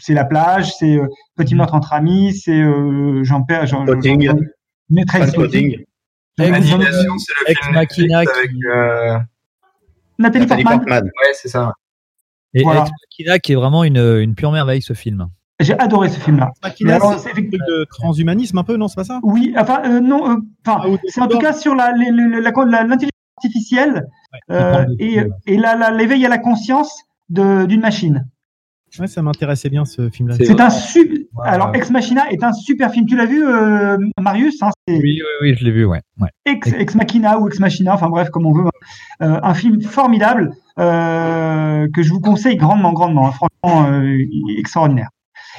c'est la plage, c'est euh, Petit meurtre entre amis, c'est euh, Jean-Pierre, Jean, Spotting. Jean- mais très Spotting. Annihilation, c'est le film Netflix avec. euh, Nathalie Nathalie Portman. Portman. Ouais, c'est ça. Et Voilà. Ex Machina qui est vraiment une, une pure merveille ce film. J'ai adoré ce film-là. Machina, c'est c'est un truc de transhumanisme un peu, non, c'est pas ça? Oui, enfin euh, non, euh, enfin Ah, c'est en tout cas sur la l'intelligence artificielle euh, et, l'éveil à la conscience d'une machine. Ouais, ça m'intéressait bien ce film-là. C'est C'est un super. Alors. Ex Machina est un super film. Tu l'as vu, euh, Marius hein, C'est Oui, oui, oui, je l'ai vu, ouais. ouais. Ex, Ex Machina ou Ex Machina, enfin bref, comme on veut. Euh, un film formidable euh, que je vous conseille grandement, grandement. hein, franchement, euh, extraordinaire.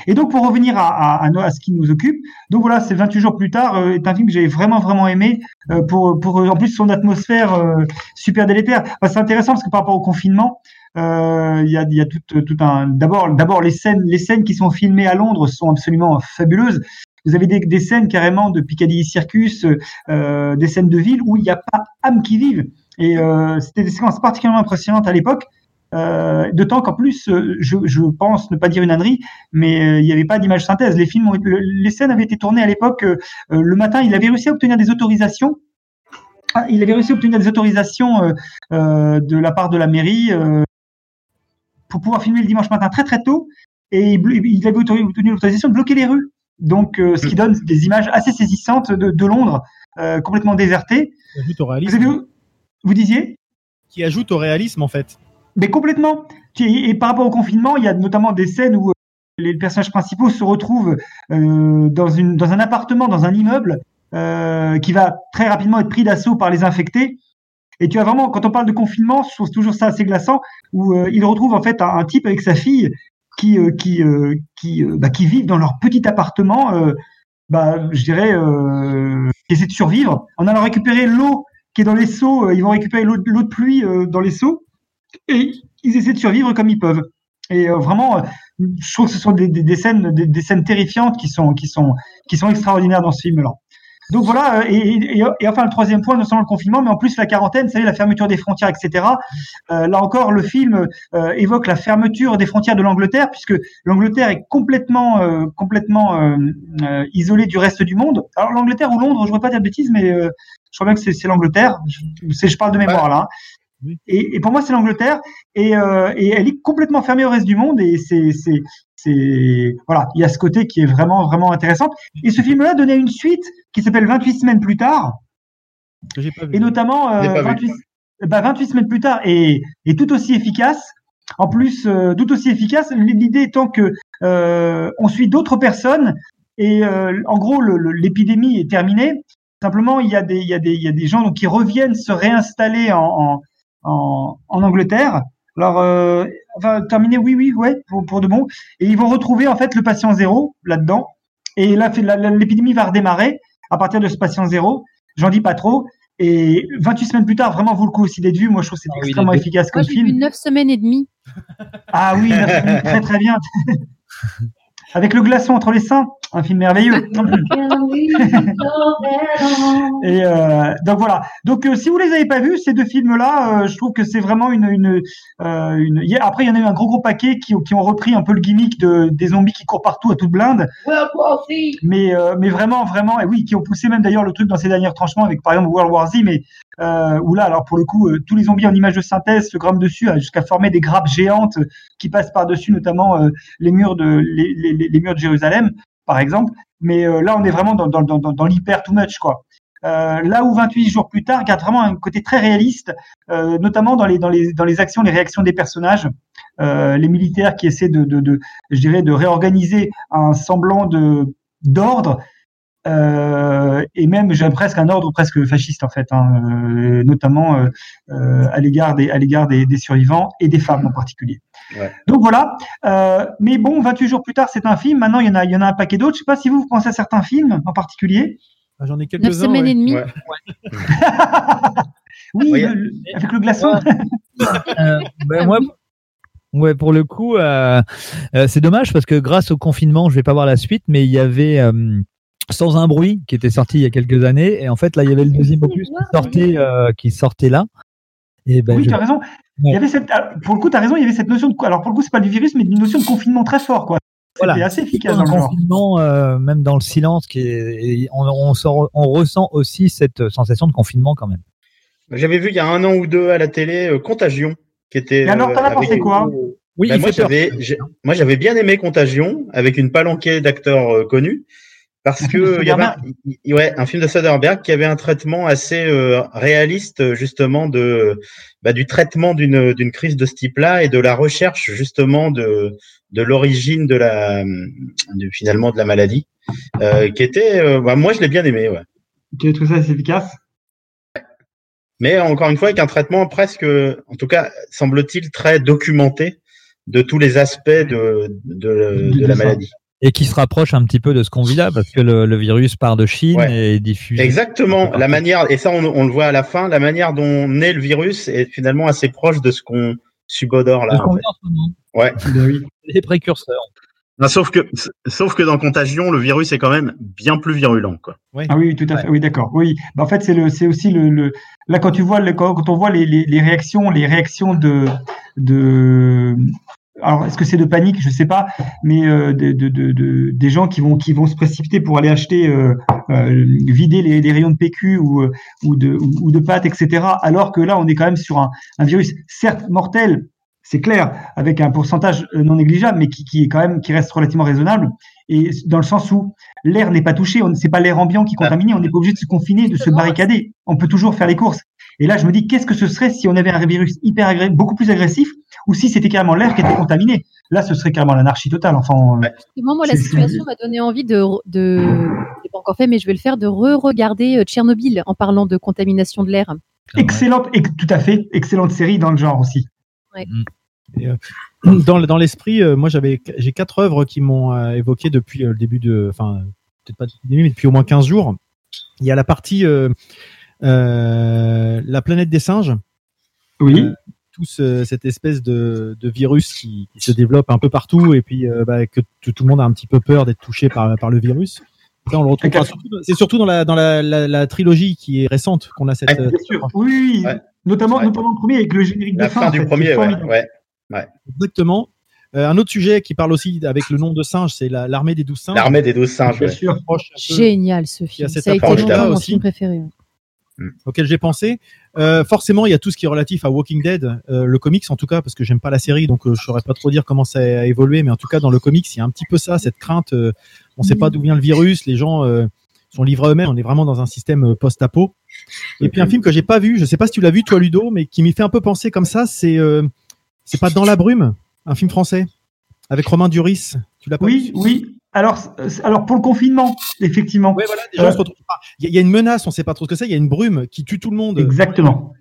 Et donc, pour revenir à, à, à, nos- à ce qui nous occupe, donc voilà, c'est 28 jours plus tard, euh, est un film que j'avais vraiment, vraiment aimé, euh, pour, pour en plus son atmosphère euh, super délétère. Enfin, c'est intéressant parce que par rapport au confinement, euh, il y a, il y a tout, tout un. D'abord, les scènes, qui sont filmées à Londres sont absolument fabuleuses. Vous avez des, scènes carrément de Piccadilly Circus, euh, des scènes de ville où il n'y a pas âme qui vive. Et euh, c'était des séquences particulièrement impressionnantes à l'époque. Euh, D'autant qu'en plus, euh, je, pense ne pas dire une ânerie, mais euh, il n'y avait pas d'image synthèse. Les films, les scènes avaient été tournées à l'époque euh, euh, le matin. Il avait réussi à obtenir des autorisations. Ah, il avait réussi à obtenir des autorisations euh, euh, de la part de la mairie euh, pour pouvoir filmer le dimanche matin très très tôt. Et il, avait obtenu l'autorisation de bloquer les rues. Donc, euh, ce qui donne des images assez saisissantes de, de Londres, euh, complètement désertées. Qui ajoute au Vous, réalisme. avez, vous disiez? Qui ajoute au réalisme, en fait. Mais complètement. Et, et par rapport au confinement, il y a notamment des scènes où euh, les personnages principaux se retrouvent euh, dans, une, dans un appartement, dans un immeuble, euh, qui va très rapidement être pris d'assaut par les infectés. Et tu as vraiment, quand on parle de confinement, je trouve toujours ça assez glaçant, où euh, il retrouve en fait un, type avec sa fille qui euh, qui euh, qui, euh, bah, qui vivent dans leur petit appartement, euh, bah, je dirais, euh, qui essaient de survivre en allant récupérer l'eau qui est dans les seaux. ils vont récupérer l'eau de pluie dans les seaux et ils essaient de survivre comme ils peuvent. Et vraiment, je trouve que ce sont des, des, des scènes, des, des scènes terrifiantes qui sont, qui sont, qui sont extraordinaires dans ce film-là. Donc voilà, euh, et, et, et enfin le troisième point, non seulement le confinement, mais en plus la quarantaine, vous savez, la fermeture des frontières, etc. Euh, là encore, le film euh, évoque la fermeture des frontières de l'Angleterre, puisque l'Angleterre est complètement, euh, complètement euh, euh, isolée du reste du monde. Alors l'Angleterre ou Londres, je ne voudrais pas dire de bêtises, mais euh, je crois bien que c'est l'Angleterre. Je, je parle de mémoire là. Et, et pour moi, c'est l'Angleterre, et, euh, et elle est complètement fermée au reste du monde, et c'est c'est voilà, il y a ce côté qui est vraiment vraiment intéressant. Et ce film-là donnait une suite qui s'appelle 28 semaines plus tard, Que j'ai pas vu. et notamment euh, J'ai pas vu. 28, bah, 28 semaines plus tard est, est tout aussi efficace. En plus, euh, tout aussi efficace. L'idée étant que euh, on suit d'autres personnes et euh, en gros l'épidémie est terminée. Simplement, il y a des il y a des il y a des gens donc, qui reviennent se réinstaller en en, en, en Angleterre. Alors, euh, enfin, terminé, oui, oui, ouais, pour, pour de bon. Et ils vont retrouver en fait le patient zéro là-dedans. Et là, l'épidémie va redémarrer à partir de ce patient zéro. J'en dis pas trop. Et 28 semaines plus tard, vraiment vaut le coup aussi d'être vu. Moi, je trouve que c'est Ah oui, extrêmement efficace Moi, comme vu film. 9 semaines et demie. Ah oui, merci, très très bien. Avec le glaçon entre les seins, un film merveilleux. Et euh, donc voilà. Donc euh, si vous les avez pas vus ces deux films-là, euh, je trouve que c'est vraiment une une, euh, une... Après il y en a eu un gros gros paquet qui, qui ont repris un peu le gimmick de des zombies qui courent partout à toute blinde. World War Z. Mais euh, mais vraiment vraiment et oui qui ont poussé même d'ailleurs le truc dans ces derniers tranchements avec par exemple World War Z. Mais euh, où là alors pour le coup euh, tous les zombies en image de synthèse se grimpent dessus euh, jusqu'à former des grappes géantes qui passent par dessus notamment euh, les murs de les, les- les murs de Jérusalem par exemple. Mais euh, là on est vraiment dans l'hyper too much quoi. Euh, là où 28 jours plus tard garde vraiment un côté très réaliste, euh, notamment dans les, actions, les réactions des personnages, les militaires qui essaient de, je dirais, de réorganiser un semblant d'ordre, et même j'ai presque un ordre presque fasciste en fait, hein, notamment à l'égard des survivants et des femmes en particulier. Ouais. Donc voilà. Euh, mais bon, 28 jours plus tard, c'est un film. Maintenant, il y en a, il y en a un paquet d'autres. Je sais pas si vous, vous pensez à certains films en particulier. Ah, J'en ai 9 quelques-uns. semaines ouais. et demie. Ouais. Oui, Oui. le- le- avec le glaçon. Euh, ben, moi, ouais, pour le coup, euh, euh, c'est dommage parce que grâce au confinement, je vais pas voir la suite, mais il y avait euh, Sans un bruit qui était sorti il y a quelques années, et en fait là, il y avait le deuxième opus qui sortait, euh, qui sortait là. Et ben, oui, je- tu as raison. Il y avait cette, ah, pour le coup, tu as raison, il y avait cette notion de. Alors, pour le coup, c'est pas du virus, mais d'une notion de confinement très fort, quoi. C'était Voilà. assez efficace dans le confinement, euh, même dans le silence, qui est, on, on, sort- on ressent aussi cette sensation de confinement quand même. J'avais vu il y a un an ou deux à la télé euh, Contagion, qui était. Et alors, t'en as pensé quoi Oui, Bah, moi, j'avais, j'ai- moi, j'avais bien aimé Contagion avec une palanquée d'acteurs euh, connus parce que il y avait un, ouais, un film de Soderbergh qui avait un traitement assez euh, réaliste justement de bah, du traitement d'une d'une crise de ce type-là et de la recherche justement de de l'origine de la de, finalement de la maladie euh, qui était euh, bah, moi je l'ai bien aimé ouais. Tu trouvé ça assez efficace? Mais encore une fois, avec un traitement presque, en tout cas, semble-t-il, très documenté de tous les aspects de, de, de la maladie. Et qui se rapproche un petit peu de ce qu'on vit là, parce que le, le virus part de Chine Ouais. et est diffusé. Exactement. La manière, et ça, on, on le voit à la fin, la manière dont naît le virus est finalement assez proche de ce qu'on subodore là. en fait. Ouais. Ben oui. Les précurseurs. Non, sauf que, sauf que dans Contagion, le virus est quand même bien plus virulent, quoi. Ah oui, tout à fait. Oui, d'accord. Oui. Bah, en fait, c'est le, c'est aussi le, le, là quand tu vois, le, quand, quand on voit les, les, les réactions, les réactions de, de, alors est-ce que c'est de panique, je sais pas, mais euh, de, de, de, de- des gens qui vont, qui vont se précipiter pour aller acheter, euh, euh, vider les, les rayons de PQ ou, ou de, ou, de pâtes, etc. Alors que là, on est quand même sur un, un virus certes mortel, c'est clair, avec un pourcentage non négligeable, mais qui, qui est quand même, qui reste relativement raisonnable. Et dans le sens où l'air n'est pas touché, on c'est pas l'air ambiant qui est contaminé, on n'est pas obligé de se confiner, de se barricader. On peut toujours faire les courses. Et là, je me dis, qu'est-ce que ce serait si on avait un virus hyper agré- beaucoup plus agressif, ou si c'était carrément l'air qui était contaminé? Là, ce serait carrément l'anarchie totale. Enfin, euh, moi, la situation m'a donné envie de, de pas encore fait, mais je vais le faire, de re-regarder euh, Tchernobyl en parlant de contamination de l'air. excellente, et tout à fait, excellente série dans le genre aussi. Et, euh, dans, dans l'esprit, euh, moi j'avais j'ai quatre œuvres qui m'ont euh, évoqué depuis euh, le début de, enfin peut-être pas depuis le début, mais depuis au moins 15 jours. Il y a la partie la planète des singes. Oui. Euh, tout ce- cette espèce de, de virus qui, qui se développe un peu partout et puis euh, bah, que tout, tout le monde a un petit peu peur d'être touché par, par le virus. Ça, on le retrouve. D'accord. enfin, surtout- C'est surtout dans la dans la, la, la trilogie qui est récente qu'on a cette. Euh, Bien sûr. Oui, oui, oui. Ouais. Notamment, notamment le premier avec le générique La de fin. fin en du fait, premier, ouais. Exactement. Euh, un autre sujet qui parle aussi avec le nom de singe, c'est la- l'armée des douze singes. L'armée des douze singes, Bien ouais. sûr. Génial ce Il y a film. cette Ça a été mon film préféré. Auquel j'ai pensé. Euh, forcément, il y a tout ce qui est relatif à Walking Dead, euh, le comics en tout cas, parce que j'aime pas la série, donc euh, je saurais pas trop dire comment ça a évolué, mais en tout cas dans le comics, il y a un petit peu ça, cette crainte. euh, on sait pas d'où vient le virus, les gens euh, sont livrés à eux-mêmes. On est vraiment dans un système euh, post-apo. Et puis un film que j'ai pas vu, je sais pas si tu l'as vu toi Ludo, mais qui m'y fait un peu penser comme ça, c'est euh, c'est pas dans la brume, un film français avec Romain Duris. Tu l'as pas Oui, oui. Alors, euh, alors pour le confinement, effectivement. Ouais, voilà, des gens Euh, se retrouvent pas. Il y, a- une menace, on sait pas trop ce que c'est. Il y a une brume qui tue tout le monde. Exactement.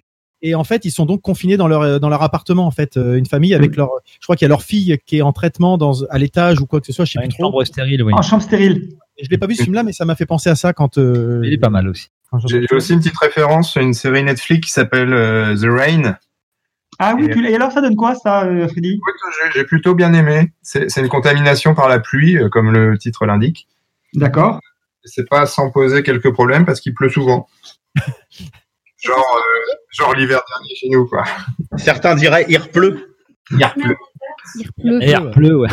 Et en fait, ils sont donc confinés dans leur euh, dans leur appartement. En fait, Euh, une famille avec leur, je crois qu'il y a leur fille qui est en traitement dans à l'étage ou quoi que ce soit. Je sais plus Une trop. chambre stérile, oui. En chambre stérile. Et je l'ai pas vu ce film-là, mais ça m'a fait penser à ça quand. euh, Il est pas mal aussi. quand j'ai- aussi une petite référence à une série Netflix qui s'appelle euh, The Rain. Ah oui, Et- tu l'as- et alors ça donne quoi, ça, euh, Freddy? J'ai- plutôt bien aimé. C'est une contamination par la pluie, euh, comme le titre l'indique. D'accord. C'est pas sans poser quelques problèmes parce qu'il pleut souvent. genre euh, genre l'hiver dernier chez nous, quoi. Certains diraient il pleut. Il pleut. Il pleut. Et il pleut, ouais.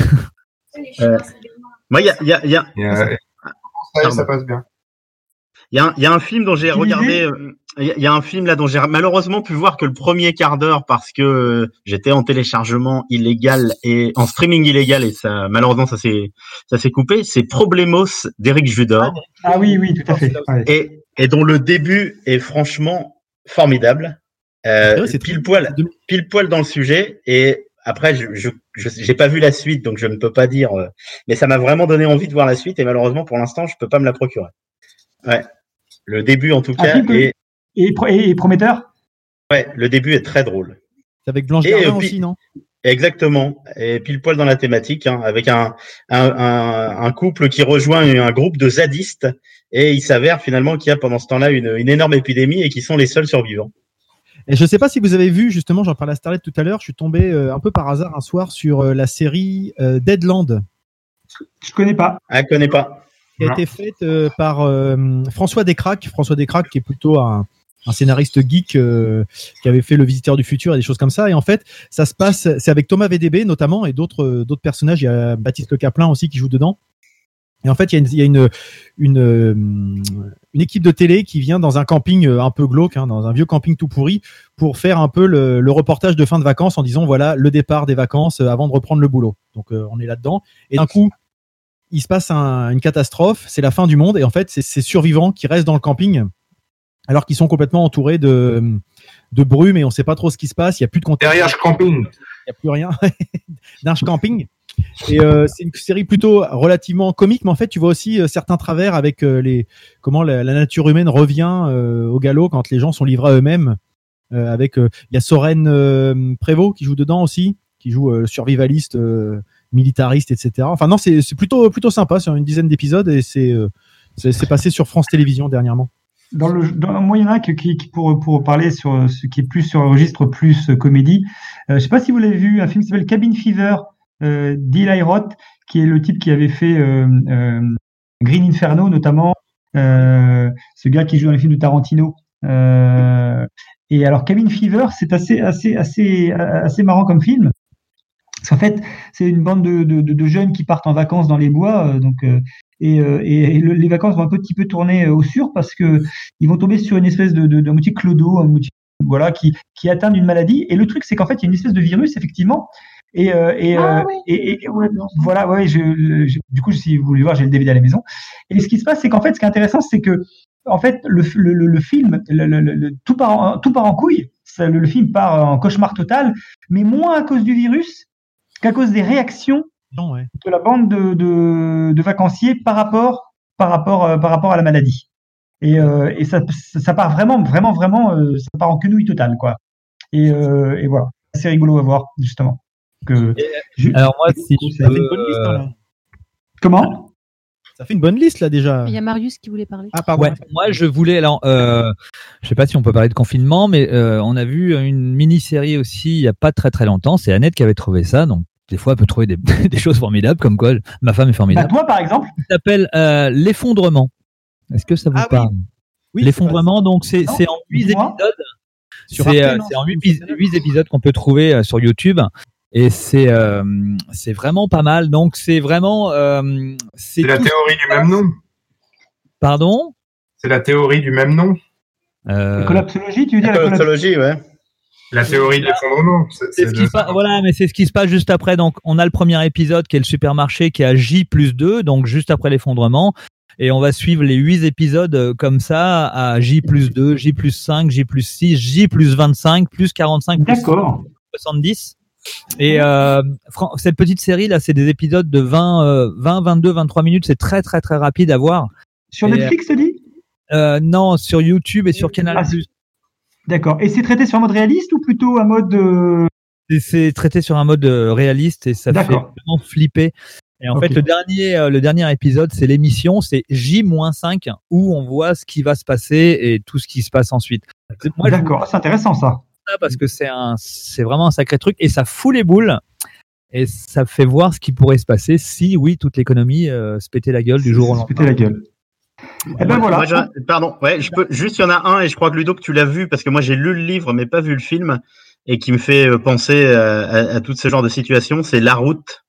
Moi, il y a, il y a- il y a- Et, euh, ça, ça passe bien. Il y, a un- il y a un film dont j'ai regardé. disais euh, Il y, a- il y a un film là dont j'ai malheureusement pu voir que le premier quart d'heure parce que euh, j'étais en téléchargement illégal et en streaming illégal et ça malheureusement ça s'est ça s'est coupé. C'est Problemos d'Éric Judor Ah oui, oui, tout à fait. Et et dont le début est franchement formidable. Euh, Ah c'est pile poil pile poil dans le sujet et après je je je- j'ai pas vu la suite donc je ne peux pas dire euh, mais ça m'a vraiment donné envie de voir la suite et malheureusement pour l'instant je peux pas me la procurer. Ouais. Le début en tout Un cas film que- est Et, pro- et- et prometteur? Ouais, le début est très drôle. C'est avec Blanche Gardin euh, puis- aussi, non? Exactement. Et pile poil dans la thématique, hein, avec un, un, un, un couple qui rejoint un groupe de zadistes. Et il s'avère finalement qu'il y a pendant ce temps-là une, une énorme épidémie et qu'ils sont les seuls survivants. Et je sais pas si vous avez vu, justement, j'en parlais à Starlet tout à l'heure, je suis tombé euh, un peu par hasard un soir sur euh, la série euh, Deadland, Je connais pas. Ah, je connais pas. qui a Non. été faite euh, par euh, François Descraques. François Descraques, qui est plutôt un, un scénariste geek euh, qui avait fait Le Visiteur du Futur et des choses comme ça. Et en fait, ça se passe, c'est avec Thomas VDB notamment et d'autres euh, d'autres personnages. Il y a Baptiste Le Caplin aussi qui joue dedans. Et en fait, il y a une, une, une, euh, une équipe de télé qui vient dans un camping euh, un peu glauque, hein, dans un vieux camping tout pourri, pour faire un peu le, le reportage de fin de vacances en disant voilà le départ des vacances avant de reprendre le boulot. Donc euh, on est là-dedans. Et d'un coup, il se passe un- une catastrophe, c'est la fin du monde, et en fait, c'est ces survivants qui restent dans le camping alors qu'ils sont complètement entourés de, de brume et on sait pas trop ce qui se passe. Il y a plus de contact. Derrière camping. Il n'y a plus rien. D'un camping. Et euh, c'est une série plutôt relativement comique, mais en fait, tu vois aussi euh, certains travers avec euh, les comment la, la nature humaine revient euh, au galop quand les gens sont livrés à eux-mêmes. Euh, avec euh, il y a Soren Prévost qui joue dedans aussi, qui joue euh, survivaliste, euh, militariste, etc. Enfin non, c'est c'est plutôt plutôt sympa. C'est une dizaine d'épisodes et c'est euh, c'est c'est passé sur France Télévisions dernièrement. Dans le, dans, moi, il y qui, qui, pour, pour parler sur ce qui est plus sur le registre plus euh, comédie. Euh, je sais pas si vous l'avez vu, un film qui s'appelle Cabin Fever, euh, d'Eli Roth, qui est le type qui avait fait euh, euh, Green Inferno, notamment, euh, ce gars qui joue dans les films de Tarantino. Et alors, Cabin Fever, c'est assez, assez, assez, assez marrant comme film. Parce qu'en fait, c'est une bande de, de, de, jeunes qui partent en vacances dans les bois, donc et, euh, et, et le- les vacances vont un petit peu tourner euh, au sur parce que ils vont tomber sur une espèce de, de, de clodo, un petit voilà, qui, qui est atteint d'une maladie. Et le truc, c'est qu'en fait, il y a une espèce de virus, effectivement. Et, euh, et, Ah euh, oui. et, et- voilà, ouais, je, je- du coup, si vous voulez voir, j'ai le DVD à la maison. Et ce qui se passe, c'est qu'en fait, ce qui est intéressant, c'est que, en fait, le, le, le, le film, le, le- le- le- tout, part en, tout part en couille. Ça, le film part en cauchemar total, mais moins à cause du virus qu'à cause des réactions Non, ouais. de la bande de, de, de vacanciers par rapport, par rapport, euh, par rapport à la maladie. Et, euh, et ça, ça ça part vraiment, vraiment, vraiment, euh, ça part en quenouille totale, quoi. Et, euh, et voilà, c'est rigolo à voir, justement. Que, je- Alors moi, si Ça fait une bonne liste. hein, là. comment? Ça fait une bonne liste là déjà. Il y a Marius qui voulait parler. Ah pardon. Ouais, moi je voulais alors euh, je sais pas si on peut parler de confinement mais euh, on a vu une mini-série aussi il y a pas très très longtemps, c'est Annette qui avait trouvé ça donc des fois elle peut trouver des, des choses formidables comme quoi ma femme est bah, formidable. Toi, par exemple, Ça s'appelle euh, l'effondrement. Est-ce que ça vous Ah oui. parle Oui, L'effondrement donc c'est en huit dis-moi. épisodes. Sur C'est euh, en sur huit, YouTube, épis- huit épisodes qu'on peut trouver euh, sur YouTube et c'est euh, c'est vraiment pas mal donc c'est vraiment euh, c'est C'est la théorie du même nom. pardon? C'est la théorie du même nom. Euh, La collapsologie, tu veux dire La la collapsologie collapsologie, ouais. La théorie de l'effondrement. c'est- C'est c'est ce de qui se ça. passe, voilà, mais c'est ce qui se passe juste après. Donc, on a le premier épisode qui est le supermarché qui est à J plus 2, donc juste après l'effondrement. Et on va suivre les huit épisodes euh, comme ça à J plus 2, J plus 5, J plus 6, J plus 25, plus 45, plus D'accord. 70. Et euh, cette petite série là, c'est des épisodes de 20, euh, 20, 22, 23 minutes. C'est très très très rapide à voir. Sur Et, Netflix, tu dis Euh, non, sur YouTube et sur Canal+. Ah, D'accord. Et c'est traité sur un mode réaliste ou plutôt un mode. euh, c'est traité sur un mode euh, réaliste et ça fait vraiment flipper. Et en fait, le dernier, euh, le dernier épisode, c'est l'émission, c'est J-5, où on voit ce qui va se passer et tout ce qui se passe ensuite. D'accord, c'est intéressant ça. ça parce que c'est un, c'est vraiment un sacré truc et ça fout les boules et ça fait voir ce qui pourrait se passer si, oui, toute l'économie euh, se pétait la gueule du jour au Se lendemain. péter la gueule. Eh ben Moi, voilà. moi, pardon, ouais, je peux, juste il y en a un et je crois que Ludo que tu l'as vu parce que moi j'ai lu le livre mais pas vu le film et qui me fait euh, penser euh, à, à tout ce genre de situation, c'est La Route.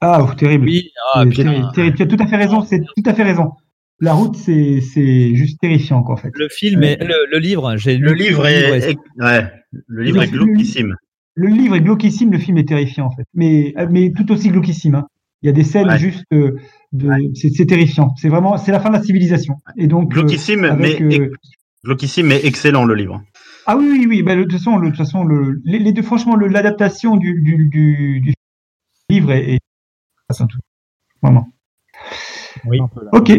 Ah, oh, terrible. Oui, ah, terrible, terrible. Tu as tout à fait raison. C'est tout à fait raison. La route, c'est c'est juste terrifiant, quoi, en fait. le film et le, le livre, j'ai lu Le livre est, est- est- ouais, le livre est Le- glauquissime. Le livre est glauquissime, le film est terrifiant, en fait. Mais, mais tout aussi glauquissime. hein. Il y a des scènes Ouais. juste euh, de. C'est c'est terrifiant. C'est vraiment. C'est la fin de la civilisation. Et donc. euh, avec, mais euh, mais excellent le livre. Ah oui, oui, oui. Bah, de toute façon, le, de toute façon le, les, les deux, franchement, l'adaptation du, du, du, du livre est, est c'est un tout. Vraiment. Oui. Ok.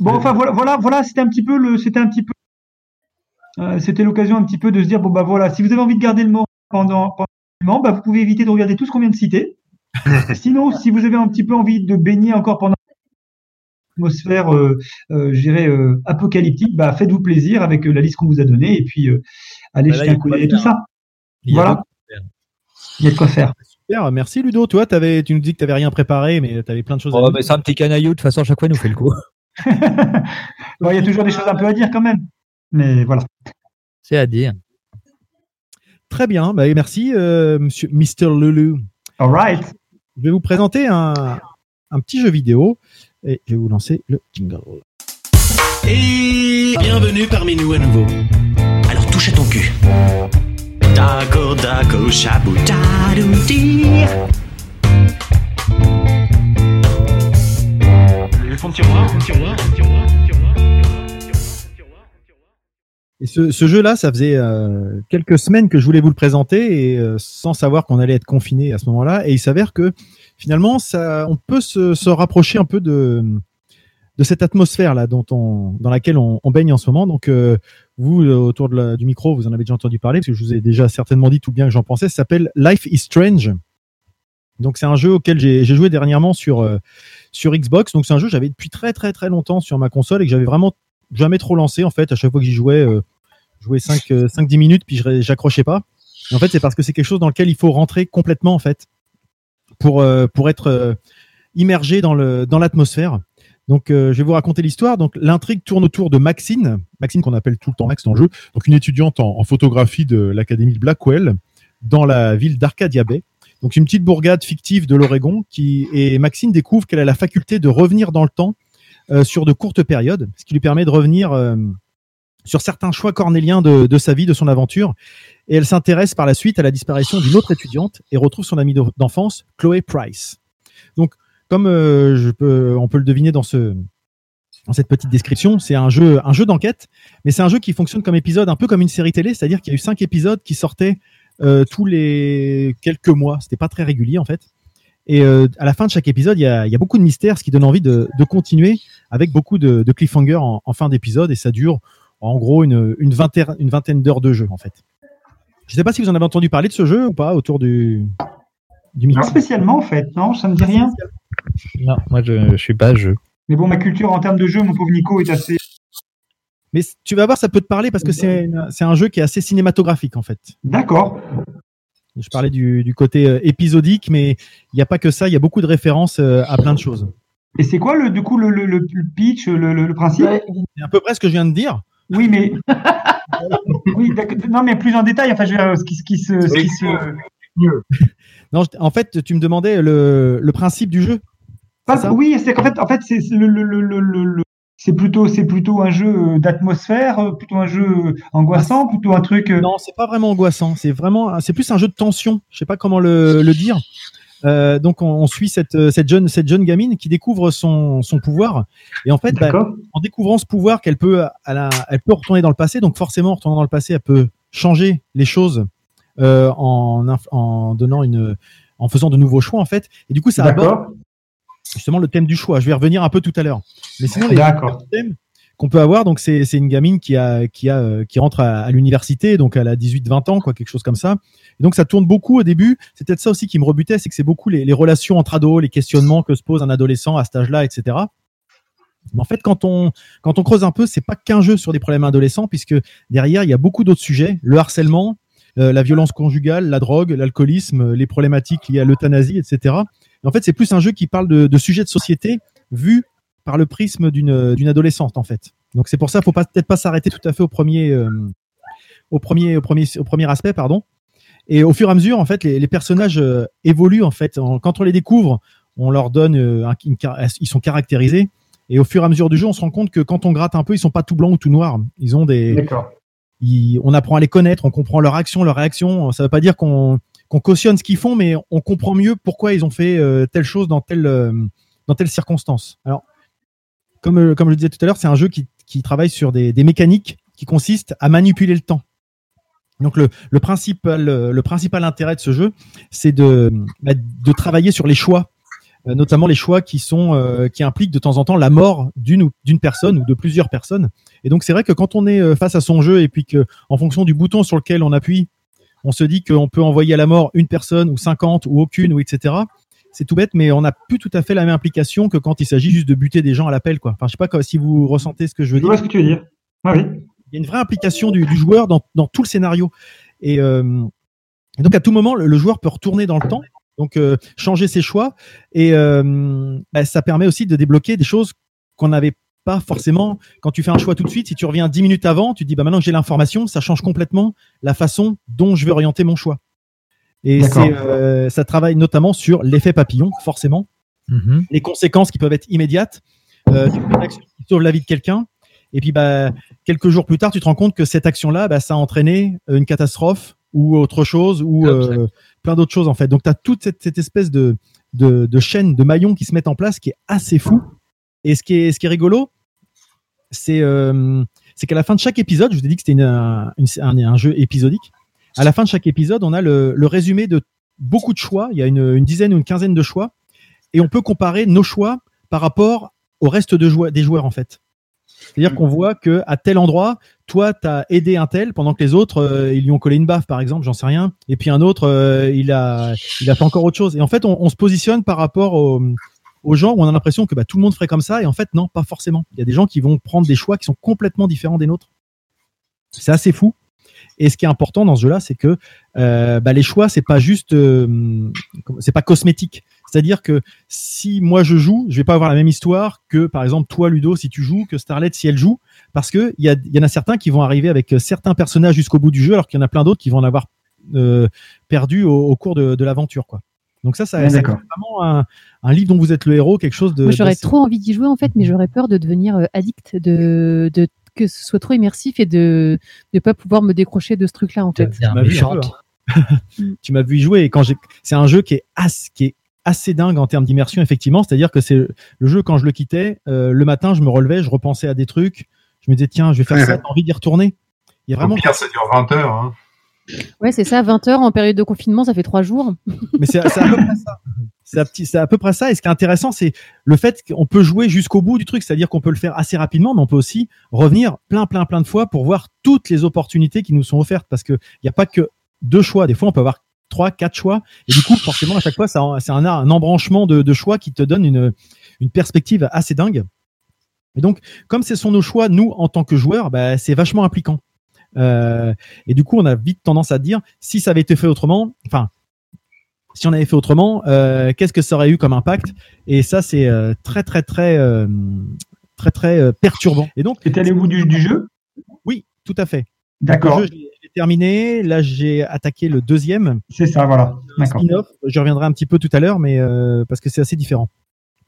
Bon, enfin voilà, voilà, voilà, c'était un petit peu le, c'était un petit peu, euh, c'était l'occasion un petit peu de se dire bon bah voilà, si vous avez envie de garder le mot pendant, pendant le moment, bah, vous pouvez éviter de regarder tout ce qu'on vient de citer. Sinon, si vous avez un petit peu envie de baigner encore pendant l'atmosphère, euh, euh, je dirais euh, apocalyptique, bah faites-vous plaisir avec euh, la liste qu'on vous a donnée et puis euh, allez Bah là, jeter un coup de d'œil et quoi tout ça. Il Voilà. Il y a de quoi faire. Super, merci Ludo. Toi, avais, tu nous dis que tu n'avais rien préparé, mais tu avais plein de choses à Oh, dire. mais c'est un petit canaillou, de toute façon, à chaque fois, il nous fait le coup. Bon, il y a toujours des choses un peu à dire quand même. Mais voilà. C'est à dire. Très bien, bah, merci euh, monsieur Mr. Lulu. All right. Je vais vous présenter un, un petit jeu vidéo et je vais vous lancer le jingle. Et bienvenue parmi nous à nouveau. Alors touche à ton cul. Dago dago dadoudir. Le fond de tiroir, fond de tiroir, fond Et ce, jeu-là, ça faisait euh, quelques semaines que je voulais vous le présenter et euh, sans savoir qu'on allait être confiné à ce moment-là. Et il s'avère que finalement, on peut se, rapprocher un peu de, cette atmosphère-là dont on, dans laquelle on, baigne en ce moment. Donc, euh, vous, autour du micro, vous en avez déjà entendu parler parce que je vous ai déjà certainement dit tout bien que j'en pensais. Ça s'appelle Life is Strange. Donc, c'est un jeu auquel j'ai joué dernièrement sur Xbox. Donc, c'est un jeu que j'avais depuis très, très, très longtemps sur ma console et que j'avais vraiment jamais trop lancé en fait. À chaque fois que j'y jouais, euh, je jouais 5-10 minutes puis j'accrochais pas. En fait, c'est parce que c'est quelque chose dans lequel il faut rentrer complètement en fait pour, euh, pour être euh, immergé dans le dans l'atmosphère. Donc, euh, je vais vous raconter l'histoire. Donc, l'intrigue tourne autour de Maxine, Maxine qu'on appelle tout le temps Max dans le jeu, donc une étudiante en, en photographie de l'académie de Blackwell dans la ville d'Arcadia Bay. Donc, une petite bourgade fictive de l'Oregon qui et Maxine découvre qu'elle a la faculté de revenir dans le temps euh, sur de courtes périodes, ce qui lui permet de revenir euh, sur certains choix cornéliens de, sa vie, de son aventure. Et elle s'intéresse par la suite à la disparition d'une autre étudiante et retrouve son amie d'en- d'enfance, Chloé Price. Donc, comme euh, je peux, on peut le deviner dans ce dans cette petite description, c'est un jeu, d'enquête, mais c'est un jeu qui fonctionne comme épisode, un peu comme une série télé, c'est-à-dire qu'il y a eu cinq épisodes qui sortaient euh, tous les quelques mois. C'était pas très régulier en fait. Et euh, à la fin de chaque épisode, il y a, il y a beaucoup de mystères, ce qui donne envie de, de continuer avec beaucoup de, de cliffhangers en, en fin d'épisode, et ça dure en gros une, une vingtaine, une vingtaine d'heures de jeu en fait. Je sais pas si vous en avez entendu parler de ce jeu ou pas autour du, du micro. Pas spécialement en fait, non, ça me dit rien. Non, moi, je, je suis pas jeu. Mais bon, ma culture en termes de jeu, mon pauvre Nico, est assez. Mais tu vas voir, ça peut te parler parce que une- c'est un jeu qui est assez cinématographique en fait. D'accord. Je parlais du, du côté euh, épisodique, mais il n'y a pas que ça, il y a beaucoup de références euh, à plein de choses. Et c'est quoi le, du coup le, le, pitch, le, le, le principe C'est à peu près ce que je viens de dire. Oui, mais oui, non, mais plus en détail. Enfin, je veux ce qui, ce qui se, ce qui se... Non, je- en fait, tu me demandais le, le principe du jeu. Pas- oui, c'est qu'en fait, en fait, c'est c'est le, c'est plutôt, c'est plutôt un jeu euh, d'atmosphère, euh, plutôt un jeu euh, angoissant, plutôt un truc. Non, c'est pas vraiment angoissant. C'est vraiment, c'est plus un jeu de tension. Je sais pas comment le, le dire. Euh, donc on, on suit cette, cette jeune cette jeune gamine qui découvre son, son pouvoir et en fait bah, en découvrant ce pouvoir qu'elle peut elle, a- elle peut retourner dans le passé donc forcément en retournant dans le passé elle peut changer les choses euh, en en donnant une en faisant de nouveaux choix en fait et du coup ça aborde. Justement le thème du choix. Je vais y revenir un peu tout à l'heure. Mais sinon, les thèmes qu'on peut avoir, donc c'est c'est une gamine qui a qui a euh, qui rentre à, à l'université, donc elle a 18-20 ans, quoi, quelque chose comme ça. Et donc ça tourne beaucoup au début. C'est peut-être ça aussi qui me rebutait, c'est que c'est beaucoup les, les relations entre ados, les questionnements que se pose un adolescent à cet âge-là, etc. Mais en fait, quand on quand on creuse un peu, c'est pas qu'un jeu sur des problèmes adolescents, puisque derrière il y a beaucoup d'autres sujets, le harcèlement, euh, la violence conjugale, la drogue, l'alcoolisme, les problématiques liées à l'euthanasie, etc. En fait, c'est plus un jeu qui parle de, de sujets de société vus par le prisme d'une d'une adolescente en fait. Donc c'est pour ça, faut pas peut-être pas s'arrêter tout à fait au premier euh, au premier au premier au premier aspect pardon. Et au fur et à mesure en fait, les, les personnages euh, évoluent en fait. En- quand on les découvre, on leur donne euh, un- une car- ils sont caractérisés. Et au fur et à mesure du jeu, on se rend compte que quand on gratte un peu, ils sont pas tout blancs ou tout noirs. Ils ont des, D'accord. ils- on apprend à les connaître, on comprend leur action, leur réaction. Ça veut pas dire qu'on qu'on cautionne ce qu'ils font, mais on comprend mieux pourquoi ils ont fait euh, telle chose dans telle euh, dans telle circonstance. Alors, comme euh, comme je le disais tout à l'heure, c'est un jeu qui, qui travaille sur des, des mécaniques qui consistent à manipuler le temps. Donc le, le principal le principal intérêt de ce jeu, c'est de bah, de travailler sur les choix, notamment les choix qui sont qui impliquent de temps en temps la mort d'une personne ou de plusieurs personnes. Et donc c'est vrai que quand on est face à son jeu et puis que fonction du bouton sur lequel on appuie, on se dit qu'on peut envoyer à la mort une personne ou 50 ou aucune ou etc. C'est tout bête, mais on n'a plus tout à fait la même implication que quand il s'agit juste de buter des gens à l'appel, quoi. Enfin, je sais pas si vous ressentez ce que je veux Je dire. vois ce que tu veux dire. Ah oui. Il y a une vraie implication du, du joueur dans, dans tout le scénario. Et, euh, et donc à tout moment, le, le joueur peut retourner dans le temps, donc euh, changer ses choix, et euh, bah, ça permet aussi de débloquer des choses qu'on n'avait pas forcément. Quand tu fais un choix tout de suite, si tu reviens dix minutes avant, tu te dis bah maintenant que j'ai l'information, ça change complètement la façon dont je vais orienter mon choix. Et euh, ça travaille notamment sur l'effet papillon, forcément Mhm. les conséquences qui peuvent être immédiates. Euh, tu fais une action qui sauve la vie de quelqu'un, et puis bah, quelques jours plus tard, tu te rends compte que cette action-là, bah, ça a entraîné une catastrophe ou autre chose, ou euh, plein d'autres choses en fait. Donc tu as toute cette, cette espèce de, de, de chaîne, de maillons qui se mettent en place qui est assez fou. Et ce qui est, ce qui est rigolo, c'est euh, c'est qu'à la fin de chaque épisode, je vous ai dit que c'était une- un, un, jeu épisodique. À la fin de chaque épisode, on a le, le résumé de beaucoup de choix. Il y a une, une dizaine ou une quinzaine de choix et on peut comparer nos choix par rapport au reste de des joueurs en fait. C'est-à-dire qu'on voit que à tel endroit, toi, tu as aidé un tel pendant que les autres, euh, ils lui ont collé une baffe, par exemple, j'en sais rien. Et puis un autre, euh, il, a, il a fait encore autre chose. Et en fait, on, on se positionne par rapport au- aux gens où on a l'impression que bah, tout le monde ferait comme ça. Et en fait, non, pas forcément. Il y a des gens qui vont prendre des choix qui sont complètement différents des nôtres. C'est assez fou. Et ce qui est important dans ce jeu-là, c'est que euh, bah, les choix, c'est pas juste, euh, c'est pas cosmétique. C'est-à-dire que si moi je joue, je vais pas avoir la même histoire que par exemple toi Ludo si tu joues, que Starlet si elle joue, parce que il y, en a certains qui vont arriver avec euh, certains personnages jusqu'au bout du jeu, alors qu'il y en a plein d'autres qui vont en avoir euh, perdu au, au cours de, de l'aventure, quoi. Donc ça, ça, Ouais, ça crée vraiment un, un livre dont vous êtes le héros, quelque chose de. J'aurais trop envie d'y jouer en fait, mais j'aurais peur de devenir euh, addict, de, de que ce soit trop immersif et de ne pas pouvoir me décrocher de ce truc-là en fait. Tu m'as vu hein. tu m'as vu y jouer et quand j'ai, c'est un jeu qui est assez, qui est assez dingue en termes d'immersion effectivement. C'est-à-dire que c'est le jeu quand je le quittais, euh, le matin je me relevais, je repensais à des trucs, je me disais tiens je vais faire ça, t'as envie d'y retourner? Il y a vraiment Au pire, ça dure 20 heures. Hein. Ouais, c'est ça, 20 heures en période de confinement, ça fait trois jours. Mais c'est à peu près ça. C'est à, peu près ça. Et ce qui est intéressant, c'est le fait qu'on peut jouer jusqu'au bout du truc. C'est-à-dire qu'on peut le faire assez rapidement, mais on peut aussi revenir plein, plein, plein de fois pour voir toutes les opportunités qui nous sont offertes. Parce qu'il n'y a pas que deux choix. Des fois, on peut avoir trois, quatre choix. Et du coup, forcément, à chaque fois, c'est un, embranchement de, choix qui te donne une, une perspective assez dingue. Et donc, comme ce sont nos choix, nous, en tant que joueurs, bah, c'est vachement impliquant. Euh, et du coup, on a vite tendance à dire, si ça avait été fait autrement, enfin, si on avait fait autrement, euh, qu'est-ce que ça aurait eu comme impact? Et ça, c'est euh, très, très, très, euh, très, très euh, perturbant. Et donc, T'es allé au bout du, du jeu? Oui, tout à fait. D'accord. Le jeu, l'ai terminé. Là, j'ai attaqué le deuxième C'est ça, voilà. D'accord. spin-off. Je reviendrai un petit peu tout à l'heure, mais euh, parce que c'est assez différent.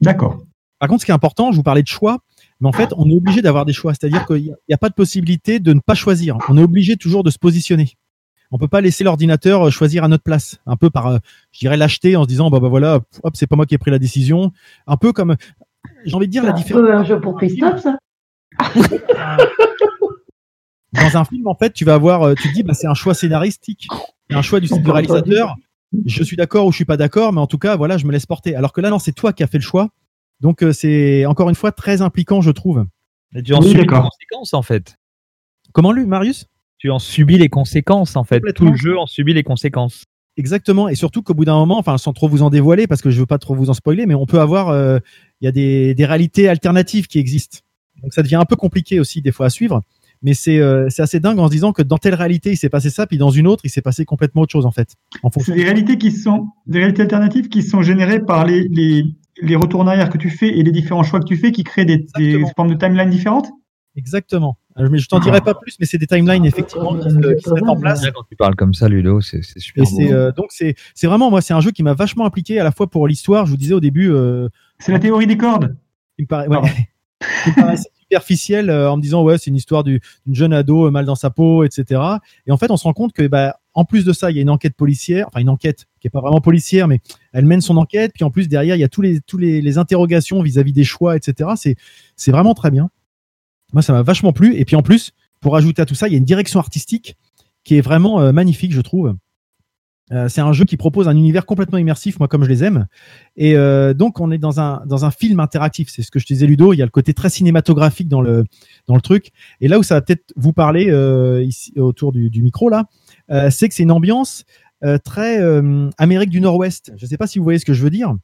D'accord. Par contre, ce qui est important, je vous parlais de choix. Mais en fait, on est obligé d'avoir des choix. C'est-à-dire qu'il n'y a pas de possibilité de ne pas choisir. On est obligé toujours de se positionner. On peut pas laisser l'ordinateur euh, choisir à notre place. Un peu par, euh, je dirais, l'acheter en se disant, bah, bah voilà, hop, c'est pas moi qui ai pris la décision. Un peu comme, j'ai envie de dire la différence. peu un jeu pour Christophe, ça. Dans un film, en fait, tu vas avoir, euh, tu te dis, bah, c'est un choix scénaristique, c'est un choix du, du réalisateur. Je suis d'accord ou je suis pas d'accord, mais en tout cas, voilà, je me laisse porter. Alors que là, non, c'est toi qui as fait le choix. Donc, euh, c'est encore une fois très impliquant, je trouve. Et tu en Oui, subis les conséquences en fait. Comment lui, Marius? Tu en subis les conséquences en fait. Tout le jeu en subit les conséquences. Exactement, et surtout qu'au bout d'un moment, enfin sans trop vous en dévoiler, parce que je veux pas trop vous en spoiler, mais on peut avoir, euh, il y a des, des réalités alternatives qui existent. Donc ça devient un peu compliqué aussi des fois à suivre, mais c'est euh, c'est assez dingue en se disant que dans telle réalité il s'est passé ça, puis dans une autre il s'est passé complètement autre chose en fait. En fonction. C'est des réalités qui sont des réalités alternatives qui sont générées par les, les, les retours en arrière que tu fais et les différents choix que tu fais qui créent des, des formes de timeline différentes. Exactement. Je t'en dirai pas plus, mais c'est des timelines effectivement qui se, qui se mettent en place. Quand tu parles comme ça, Ludo, c'est super. Et c'est beau. euh, donc c'est vraiment moi c'est un jeu qui m'a vachement impliqué à la fois pour l'histoire. Je vous disais au début. euh, C'est la théorie des cordes. Il me paraît, ouais. Il me paraissait superficiel euh, en me disant ouais c'est une histoire du- d'une jeune ado mal dans sa peau etc. Et en fait on se rend compte que bah en plus de ça il y a une enquête policière, enfin une enquête qui est pas vraiment policière mais elle mène son enquête. Puis en plus derrière il y a tous les interrogations vis-à-vis des choix etc. C'est vraiment très bien. Moi ça m'a vachement plu. Et puis en plus pour ajouter à tout ça il y a une direction artistique qui est vraiment euh, magnifique je trouve. Euh, c'est un jeu qui propose un univers complètement immersif, moi comme je les aime. Et euh, donc on est dans un film interactif. C'est ce que je te disais Ludo. Il y a le côté très cinématographique dans le truc. Et là où ça va peut-être vous parler ici autour du, micro là, c'est que c'est une ambiance euh, très euh, Amérique du Nord-Ouest. Je sais pas si vous voyez ce que je veux dire.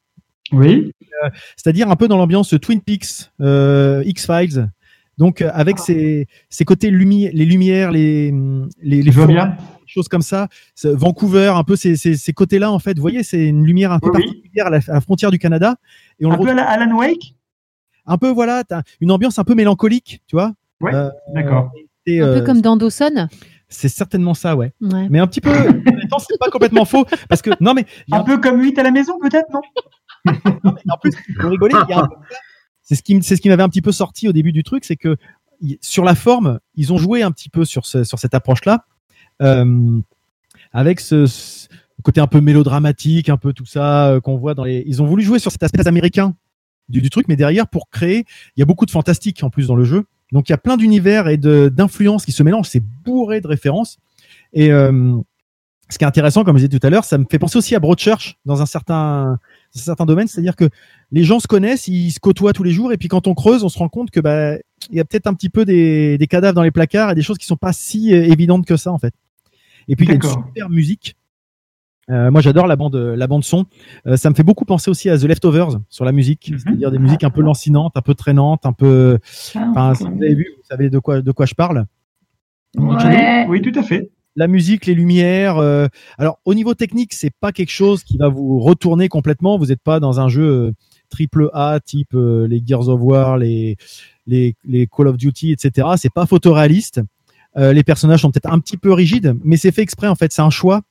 Oui. Euh, C'est-à-dire un peu dans l'ambiance Twin Peaks, euh, X Files. Donc euh, avec ces ces côtés lumi les lumières, les les, choses comme ça. Vancouver, un peu ces, ces, ces côtés-là, en fait. Vous voyez, c'est une lumière un peu Oui, oui. particulière à la, à la frontière du Canada. Et on Un le peu à retrouve la Alan Wake? un peu, voilà, t'as une ambiance un peu mélancolique, tu vois. Euh, d'accord. Un euh, peu comme dans Dawson? C'est certainement ça, ouais. Ouais. Mais un petit peu, en même temps, c'est pas complètement faux. Parce que, non, mais Un peu comme 8 à la maison, peut-être, non? En plus, rigoler, il y a un peu c'est ce qui, c'est ce qui m'avait un petit peu sorti au début du truc, c'est que sur la forme, ils ont joué un petit peu sur, ce, sur cette approche-là, euh, avec ce, ce côté un peu mélodramatique, un peu tout ça euh, qu'on voit dans les. Ils ont voulu jouer sur cet aspect américain du, du truc, mais derrière, pour créer, il y a beaucoup de fantastique en plus dans le jeu. Donc il y a plein d'univers et d'influences qui se mélangent. C'est bourré de références. Et euh, ce qui est intéressant, comme je disais tout à l'heure, ça me fait penser aussi à Broadchurch dans un certain, dans un certain domaine, c'est-à-dire que les gens se connaissent, ils se côtoient tous les jours, et puis quand on creuse, on se rend compte que bah il y a peut-être un petit peu des, des cadavres dans les placards et des choses qui sont pas si euh, évidentes que ça en fait. Et puis il y a une super musique. Euh, moi j'adore la bande la bande son. Euh, ça me fait beaucoup penser aussi à The Leftovers sur la musique, Mhm. c'est-à-dire des musiques un peu lancinantes, un peu traînantes, un peu. Ah, Enfin, si vous avez vu, vous savez de quoi de quoi je parle. Ouais. Oui, tout à fait. la musique, les lumières. euh, alors au niveau technique, c'est pas quelque chose qui va vous retourner complètement. Vous n'êtes pas dans un jeu triple A type euh, les Gears of War, les, les les Call of Duty, etc. C'est pas photoréaliste. Euh, les personnages sont peut-être un petit peu rigides, mais c'est fait exprès en fait. C'est un choix.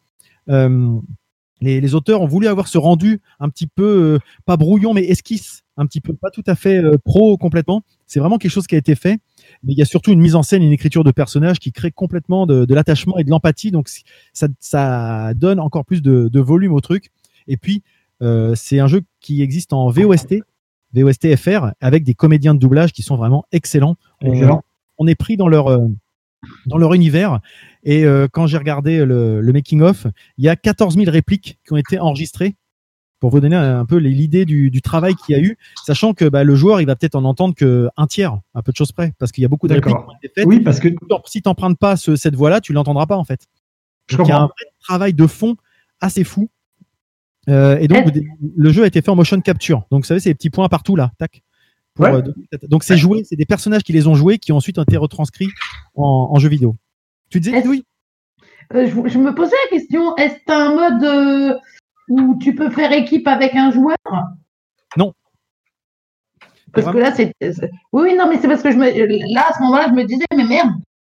Euh, les, les auteurs ont voulu avoir ce rendu un petit peu euh, pas brouillon, mais esquisse, un petit peu pas tout à fait euh, pro complètement. C'est vraiment quelque chose qui a été fait mais il y a surtout une mise en scène, une écriture de personnages qui crée complètement de, de l'attachement et de l'empathie. Donc ça, ça donne encore plus de, de volume au truc. Et puis euh, c'est un jeu qui existe en VOST, VOST FR, avec des comédiens de doublage qui sont vraiment excellents. On- Excellent. On, est pris dans leur dans leur univers. Et euh, quand j'ai regardé le, le making of, il y a 14 000 répliques qui ont été enregistrées pour vous donner un peu les- l'idée du, du travail qu'il y a eu, sachant que bah, le joueur il va peut-être en entendre que un tiers, un peu de choses près, parce qu'il y a beaucoup de répliques qui ont été faites. Oui, parce que si t'empruntes pas ce- cette voie-là, tu l'entendras pas en fait. je Donc, il y a un vrai travail de fond assez fou. Euh, et donc le jeu a été fait en motion capture. Donc vous savez, c'est des petits points partout là, tac. Pour, Ouais. euh, donc c'est joué, c'est des personnages qui les ont joués, qui ont ensuite été retranscrits en, en jeu vidéo. Tu disais Est-ce- oui Euh, je, je me posais la question, est-ce que tu un mode euh, où tu peux faire équipe avec un joueur? Non. Parce que là, c'est. Oui, oui, non, mais c'est parce que je me... là, à ce moment-là, je me disais, mais merde,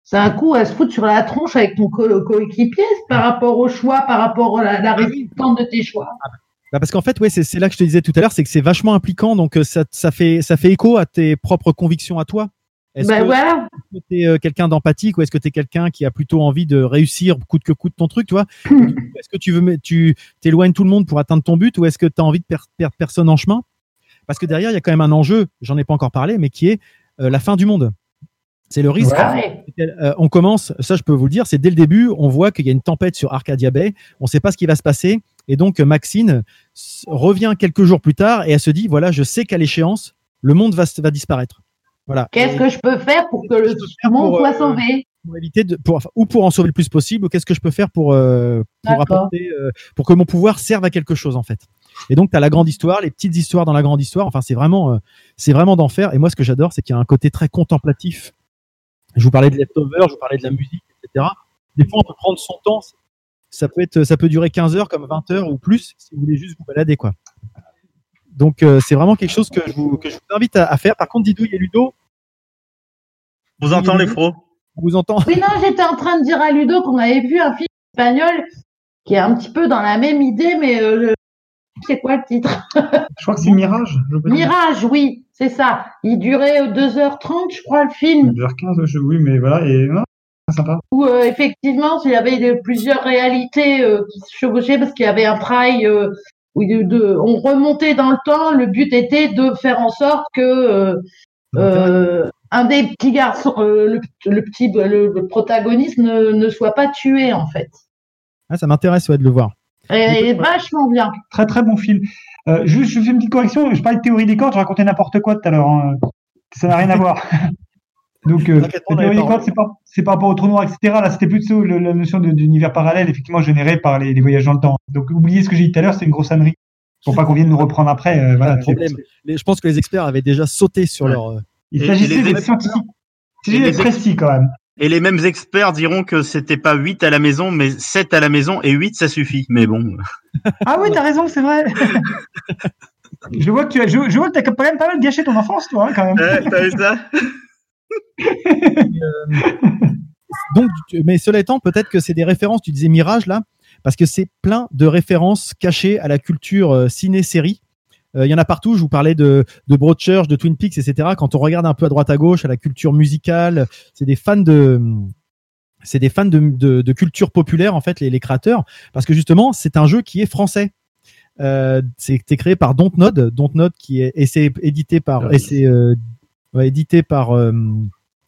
c'est un coup à se foutre sur la tronche avec ton co- coéquipier par rapport au choix, par rapport à la, la résistance de tes choix. Bah parce qu'en fait, ouais, c'est là que je te disais tout à l'heure, c'est que c'est vachement impliquant, donc euh, ça, ça fait ça fait écho à tes propres convictions à toi. Est-ce Ben que voilà. tu es quelqu'un d'empathique ou est-ce que tu es quelqu'un qui a plutôt envie de réussir coûte que coûte ton truc, tu vois? Est-ce que tu veux tu t'éloignes tout le monde pour atteindre ton but ou est-ce que tu as envie de per- perdre personne en chemin? Parce que derrière, il y a quand même un enjeu, j'en ai pas encore parlé, mais qui est euh, la fin du monde. C'est le risque. Ouais. Euh, on commence, ça je peux vous le dire, c'est dès le début, on voit qu'il y a une tempête sur Arcadia Bay, on ne sait pas ce qui va se passer, et donc euh, Maxine revient quelques jours plus tard et elle se dit voilà, je sais qu'à l'échéance, le monde va, va disparaître. Voilà. Qu'est-ce que je peux faire pour que le monde pour, soit euh, sauvé pour éviter de, pour, enfin, ou pour en sauver le plus possible, ou qu'est-ce que je peux faire pour, euh, pour apporter, euh, pour que mon pouvoir serve à quelque chose en fait. Et donc tu as la grande histoire, les petites histoires dans la grande histoire. Enfin, c'est vraiment, euh, c'est vraiment d'enfer. Et moi, ce que j'adore, c'est qu'il y a un côté très contemplatif. Je vous parlais de leftover, je vous parlais de la musique, etc. Des fois, on peut prendre son temps. Ça peut être, ça peut durer 15 heures comme 20 heures ou plus si vous voulez juste vous balader, quoi. Donc, euh, c'est vraiment quelque chose que je vous, que je vous invite à, à faire. Par contre, Didouille et Ludo, On vous entend les fros on vous entend. Oui, non, j'étais en train de dire à Ludo qu'on avait vu un film espagnol qui est un petit peu dans la même idée, mais euh, c'est quoi le titre? Je crois que c'est Mirage. Mirage, oui, c'est ça. Il durait euh, 2h30, je crois, le film. 2h15, je- oui, mais voilà, et non, très sympa. où euh, effectivement il y avait plusieurs réalités euh, qui se chevauchaient parce qu'il y avait un praille euh, où de, de- on remontait dans le temps. Le but était de faire en sorte que un des petits garçons, le, le petit le, le protagoniste ne, ne soit pas tué en fait. Ah, ça m'intéresse ouais, de le voir. Et, et vachement bien. Très très bon film. Juste, je fais une petite correction. Je parlais de théorie des cordes, je racontais n'importe quoi tout à l'heure. hein. Ça n'a rien à voir. Donc, euh, la théorie des cordes, c'est c'est par rapport au trou noir, etc. Là, c'était plutôt le- la notion de- d'univers parallèle, effectivement, généré par les, les voyages dans le temps. Donc, oubliez ce que j'ai dit tout à l'heure, c'est une grosse ânerie. Pour pas qu'on vienne nous reprendre après. euh, voilà, problème. Les- je pense que les experts avaient déjà sauté sur Ouais. leur. euh, Il Et- s'agissait et les d'être ex- scientifique. Il et s'agissait les d'être ex- précis quand même. Et les mêmes experts diront que c'était pas 8 à la maison, mais 7 à la maison et 8 ça suffit. Mais bon. Ah oui, t'as raison, c'est vrai. je vois que tu as, je, je vois que t'as quand même pas mal gâché ton enfance, toi, hein, quand même. Ouais, t'as vu ça? Donc, tu- mais cela étant, peut-être que c'est des références. Tu disais Mirage là, parce que c'est plein de références cachées à la culture euh, ciné-série. Euh, Il y en a partout. Je vous parlais de, de Broadchurch, de Twin Peaks, etc. Quand on regarde un peu à droite à gauche, à la culture musicale, c'est des fans de, c'est des fans de, de, de culture populaire en fait, les, les créateurs, parce que justement, c'est un jeu qui est français. Euh, c'est créé par Dontnod, Dontnod qui est et c'est édité par et c'est euh, ouais, édité par euh,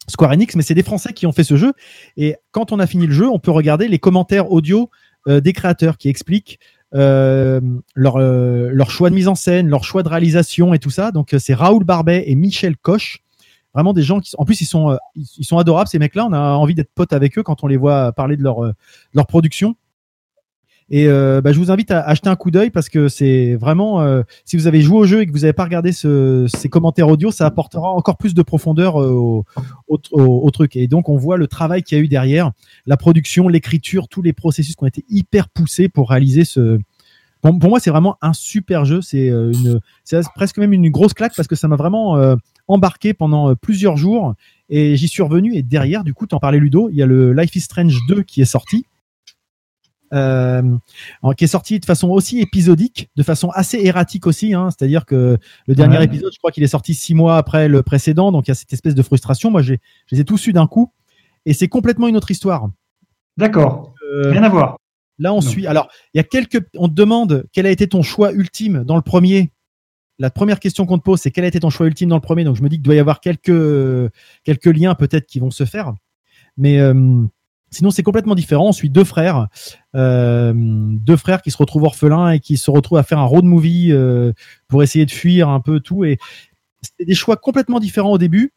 Square Enix, mais c'est des Français qui ont fait ce jeu. Et quand on a fini le jeu, on peut regarder les commentaires audio euh, des créateurs qui expliquent euh, leur, choix de mise en scène, leur choix de réalisation et tout ça. Donc c'est Raoul Barbet et Michel Coche. Vraiment des gens qui en plus ils sont, adorables ces mecs-là. On a envie d'être potes avec eux quand on les voit parler de leur production. Et euh, bah, je vous invite à acheter un coup d'œil parce que c'est vraiment, euh, si vous avez joué au jeu et que vous n'avez pas regardé ce- ces commentaires audio, ça apportera encore plus de profondeur euh, au, au, au- truc. Et donc on voit le travail qu'il y a eu derrière, la production, l'écriture, tous les processus qui ont été hyper poussés pour réaliser ce. Pour, pour moi, c'est vraiment un super jeu. C'est euh, c'est presque même une grosse claque parce que ça m'a vraiment euh, embarqué pendant euh, plusieurs jours et j'y suis revenu. Et derrière, du coup, t'en parlais Ludo, il y a le Life is Strange 2 qui est sorti euh, qui est sorti de façon aussi épisodique, de façon assez erratique aussi. Hein, C'est-à-dire que le dernier Ouais. épisode, je crois qu'il est sorti six mois après le précédent, donc il y a cette espèce de frustration. Moi, j'ai, je les ai tous eus d'un coup, et c'est complètement une autre histoire. D'accord. Euh, Rien à voir. Là, on Non. suit. Alors, il y a quelques. On te demande quel a été ton choix ultime dans le premier. La première question qu'on te pose, c'est quel a été ton choix ultime dans le premier? Donc, je me dis qu'il doit y avoir quelques quelques liens peut-être qui vont se faire, mais euh, sinon c'est complètement différent. On suit deux frères, euh, deux frères qui se retrouvent orphelins et qui se retrouvent à faire un road movie euh, pour essayer de fuir un peu tout. Et c'est des choix complètement différents au début.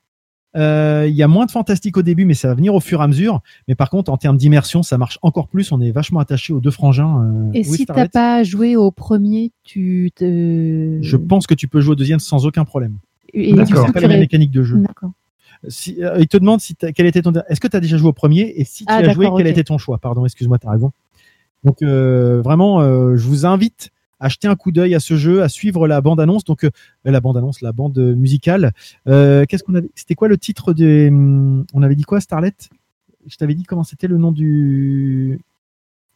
Euh, Il y a moins de fantastique au début, mais ça va venir au fur et à mesure. Mais par contre, en termes d'immersion, ça marche encore plus. On est vachement attaché aux deux frangins. euh. Et Oui, si t'as pas joué au premier, tu te. Je pense que tu peux jouer au deuxième sans aucun problème. Et D'accord. du C'est pas tu les mêmes ré- mécaniques de jeu. D'accord. Si, euh, il te demande si t'as- quel était ton. Est-ce que tu as déjà joué au premier? Et si tu Ah, as joué, quel était ton choix? Pardon, excuse-moi, tu as raison. Donc euh, vraiment, euh, je vous invite à jeter un coup d'œil à ce jeu, à suivre la bande-annonce. Donc la bande-annonce, la bande musicale. Qu'est-ce qu'on avait C'était quoi le titre des hum, On avait dit quoi, Starlet Je t'avais dit comment c'était le nom du...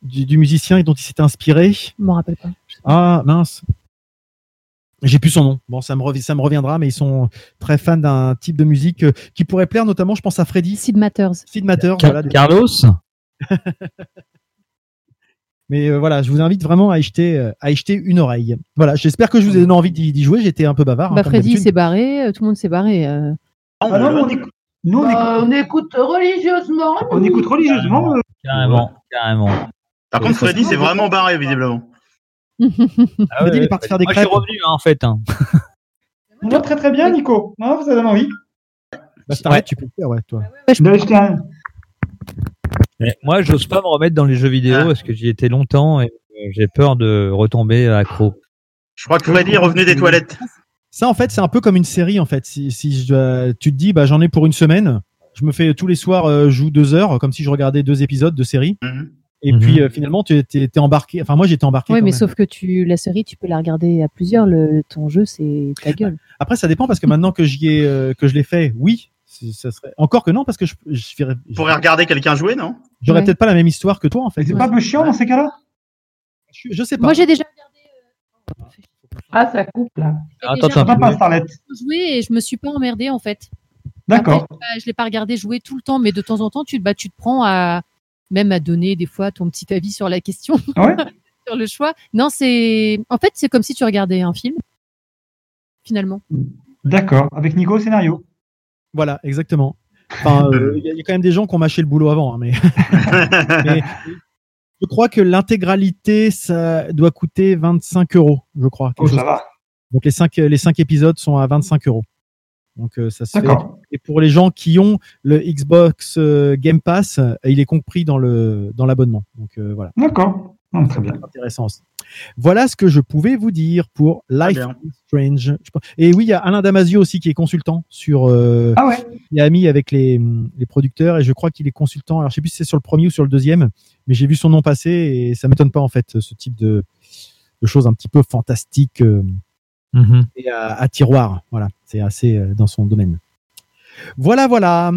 du du musicien dont il s'était inspiré. Je m'en rappelle pas. Ah mince. J'ai plus son nom. Bon, ça me, ça me reviendra, mais ils sont très fans d'un type de musique euh, qui pourrait plaire notamment, je pense à Freddy. Sid Matters. Sid Matters. Car- voilà, des- Carlos Mais euh, voilà, je vous invite vraiment à acheter, euh, à acheter une oreille. Voilà, j'espère que je vous ai donné envie d'y jouer. J'étais un peu bavard. hein, Bah, comme Freddy s'est barré, euh, tout le monde s'est barré. euh. Ah non, mais on écoute, nous, on Bah, écoute, on écoute religieusement. on écoute religieusement. euh, Carrément, carrément. Par contre, Freddy s'est vraiment barré, visiblement. Ah Freddy, il est parti faire des Moi, je suis crêpes. revenu, hein, en fait. hein. On va très très bien, Nico. Non, ça donne envie. Bah, t'arrêtes, tu peux le faire, ouais, toi. Jeter un- Mais moi, j'ose pas me remettre dans les jeux vidéo Ah. parce que j'y étais longtemps et euh, j'ai peur de retomber accro. Je crois que Freddy est revenu des toilettes. Ça, en fait, c'est un peu comme une série, en fait. Si, si je dois- tu te dis, bah, j'en ai pour une semaine, je me fais tous les soirs, euh, je joue deux heures, comme si je regardais deux épisodes de série. Mhm. Et Mhm. puis, euh, finalement, tu étais embarqué. Enfin, moi, j'étais embarqué. Oui, mais même. sauf que tu, la série, tu peux la regarder à plusieurs. Le, ton jeu, c'est ta gueule. Après, ça dépend parce que maintenant que j'y ai, euh, que je l'ai fait, oui, ça serait encore que non parce que je, je ferais- Vous pourrez regarder quelqu'un jouer, non? J'aurais Ouais. peut-être pas la même histoire que toi en fait. C'est pas un peu chiant dans ces cas-là? Je, je sais pas. Moi, j'ai déjà Ah, ça coupe là. Attends, déjà attends, Pas pas Starlet. joué et je me suis pas emmerdée en fait. D'accord. Je l'ai pas regardé jouer tout le temps, mais de temps en temps, tu, bah, tu te prends à même à donner des fois ton petit avis sur la question, Ah ouais? Sur le choix. Non, c'est en fait c'est comme si tu regardais un film finalement. D'accord. Avec Nico au scénario. Voilà, exactement. Enfin, euh, il y, a- il y a quand même des gens qui ont mâché le boulot avant, hein, mais, mais je crois que l'intégralité ça doit coûter 25 euros, je crois. Oh, ça va. Donc les cinq, les cinq épisodes sont à 25 euros. Donc euh, ça se fait. Et pour les gens qui ont le Xbox euh, Game Pass, euh, il est compris dans le dans l'abonnement. Donc voilà, D'accord. Très bien. intéressant. Voilà ce que je pouvais vous dire pour Life is Strange. Et oui, il y a Alain Damasio aussi qui est consultant sur. Euh, Ah ouais. il est ami avec les, les producteurs et je crois qu'il est consultant. Alors je sais plus si c'est sur le premier ou sur le deuxième, mais j'ai vu son nom passer et ça m'étonne pas en fait ce type de, de choses un petit peu fantastiques. euh, Mhm. et à, à tiroir. Voilà, c'est assez euh, dans son domaine. Voilà, voilà.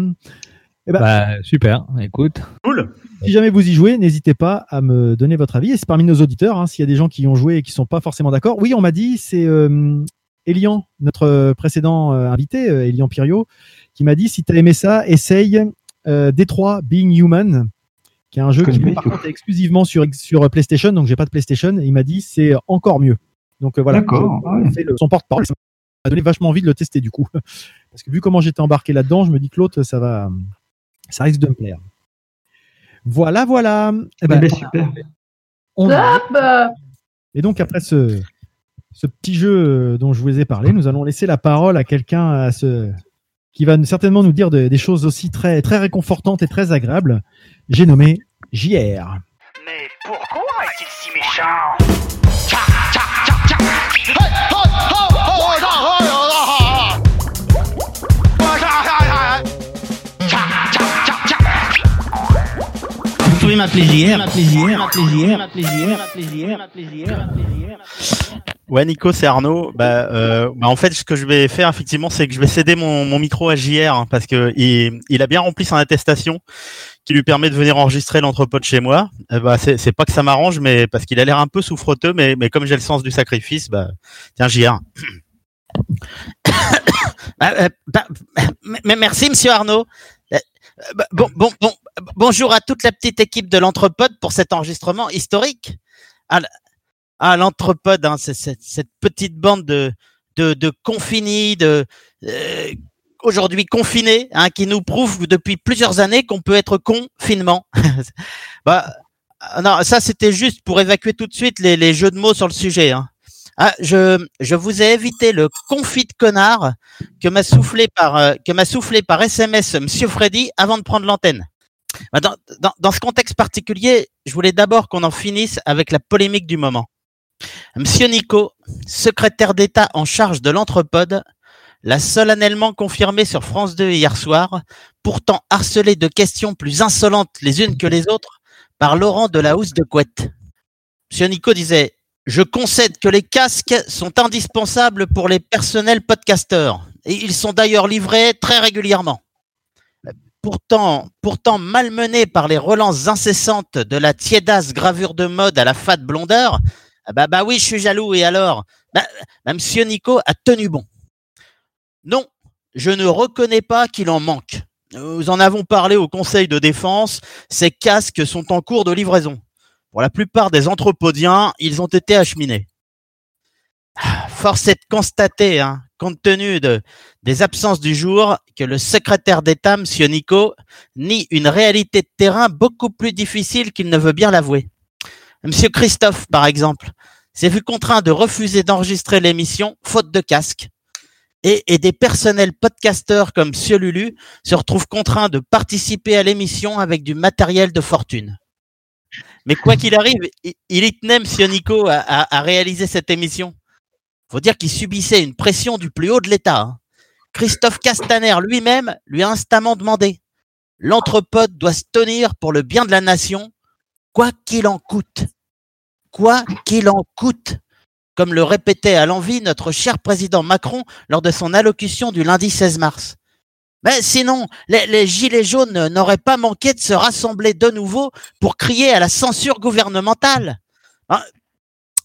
Eh ben, Bah, super, écoute. Cool. si jamais vous y jouez, n'hésitez pas à me donner votre avis. Et c'est parmi nos auditeurs, hein, s'il y a des gens qui y ont joué et qui sont pas forcément d'accord. Oui, on m'a dit, c'est euh, Elian, notre précédent euh, invité, euh, Elian Pirio, qui m'a dit si tu as aimé ça, essaye euh, Détroit Being Human, qui est un jeu Je qui par contre est exclusivement sur, sur PlayStation, donc j'ai pas de PlayStation. Et il m'a dit c'est encore mieux. Donc euh, voilà, le- son porte-parole. Ça m'a donné vachement envie de le tester du coup. Parce que vu comment j'étais embarqué là-dedans, je me dis que l'autre, ça va, ça risque de me plaire. Voilà, voilà. Eh ben, Eh ben, super. on- Top Et donc après ce, ce petit jeu euh, dont je vous ai parlé, nous allons laisser la parole à quelqu'un à ce, qui va certainement nous dire de- des choses aussi très, très réconfortantes et très agréables. J'ai nommé JR. Mais pourquoi est-il si méchant? JR, m'appeler JR, m'appeler JR, m'appeler JR, m'appeler JR, m'appeler JR, m'appeler JR. Ouais, Nico, c'est Arnaud. Bah, euh, bah, en fait, ce que je vais faire, effectivement, c'est que je vais céder mon, mon micro à JR hein, parce que il, il a bien rempli son attestation qui lui permet de venir enregistrer l'entrepôt de chez moi. Eh bah, c'est pas que ça m'arrange, mais parce qu'il a l'air un peu souffreteux, mais, mais comme j'ai le sens du sacrifice, bah, tiens, JR. Bah, euh, bah, merci, monsieur Arnaud. Bah, bon, bon, bon, bonjour à toute la petite équipe de l'entrepode pour cet enregistrement historique. Ah, l'entrepode, hein, cette, petite bande de, de, de de euh, aujourd'hui confinés, hein, qui nous prouve depuis plusieurs années qu'on peut être con finement. bah, ah, non, ça c'était juste pour évacuer tout de suite les, les jeux de mots sur le sujet. Hein. Ah, je, je vous ai évité le confit de connard que m'a soufflé par euh, que m'a soufflé par SMS Monsieur Freddy avant de prendre l'antenne. Bah, Dans, dans, dans ce contexte particulier, je voulais d'abord qu'on en finisse avec la polémique du moment. Monsieur Nico, secrétaire d'État en charge de l'entrepode, l'a solennellement confirmé sur France 2 hier soir, pourtant harcelé de questions plus insolentes les unes que les autres par Laurent de la Housse de Couette. Monsieur Nico disait Je concède que les casques sont indispensables pour les personnels podcasteurs, et ils sont d'ailleurs livrés très régulièrement. Pourtant, pourtant malmené par les relances incessantes de la tiédasse gravure de mode à la fade blondeur, Ah Bah, bah oui, je suis jaloux. Et alors? Bah, bah, Monsieur Nico a tenu bon. Non, je ne reconnais pas qu'il en manque. Nous en avons parlé au Conseil de défense. Ces casques sont en cours de livraison. Pour la plupart des anthropodiens, ils ont été acheminés. Ah, Force est de constater, hein, compte tenu de, des absences du jour, que le secrétaire d'État, M. Nico, nie une réalité de terrain beaucoup plus difficile qu'il ne veut bien l'avouer. M. Christophe, par exemple, s'est vu contraint de refuser d'enregistrer l'émission faute de casque. Et, et des personnels podcasteurs comme M. Lulu se retrouvent contraints de participer à l'émission avec du matériel de fortune. Mais quoi qu'il arrive, il, il y tenait, M. Nico, à, réaliser cette émission. Faut dire qu'il subissait une pression du plus haut de l'État. hein. Christophe Castaner lui-même lui a instamment demandé L'anthropode doit se tenir pour le bien de la nation, quoi qu'il en coûte. Quoi qu'il en coûte. Comme le répétait à l'envi notre cher président Macron lors de son allocution du lundi 16 mars. Sinon, les, les gilets jaunes n'auraient pas manqué de se rassembler de nouveau pour crier à la censure gouvernementale. Hein,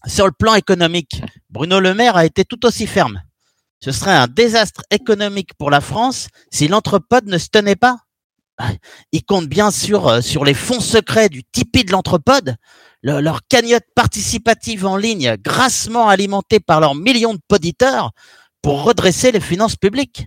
Sur le plan économique, Bruno Le Maire a été tout aussi ferme. Ce serait un désastre économique pour la France si l'entrepode ne se tenait pas. Il compte bien sûr euh, sur les fonds secrets du Tipeee de l'entrepode, le- leur cagnotte participative en ligne grassement alimentée par leurs millions de poditeurs pour redresser les finances publiques.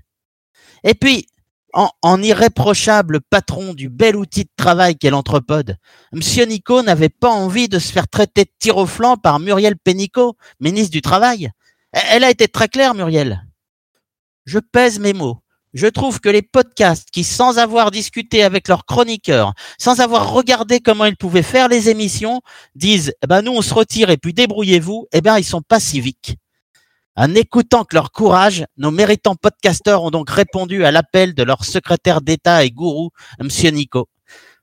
Et puis, en, irréprochable patron du bel outil de travail qu'est l'entrepode, Monsieur Nico n'avait pas envie de se faire traiter de tir au flanc par Muriel Pénicaud, ministre du Travail. Elle a été très claire, Muriel. Je pèse mes mots. Je trouve que les podcasts qui, sans avoir discuté avec leurs chroniqueurs, sans avoir regardé comment ils pouvaient faire les émissions, disent eh ben nous on se retire et puis débrouillez-vous, eh ben ils sont pas civiques. En écoutant que leur courage, nos méritants podcasteurs ont donc répondu à l'appel de leur secrétaire d'État et gourou, Monsieur Nico.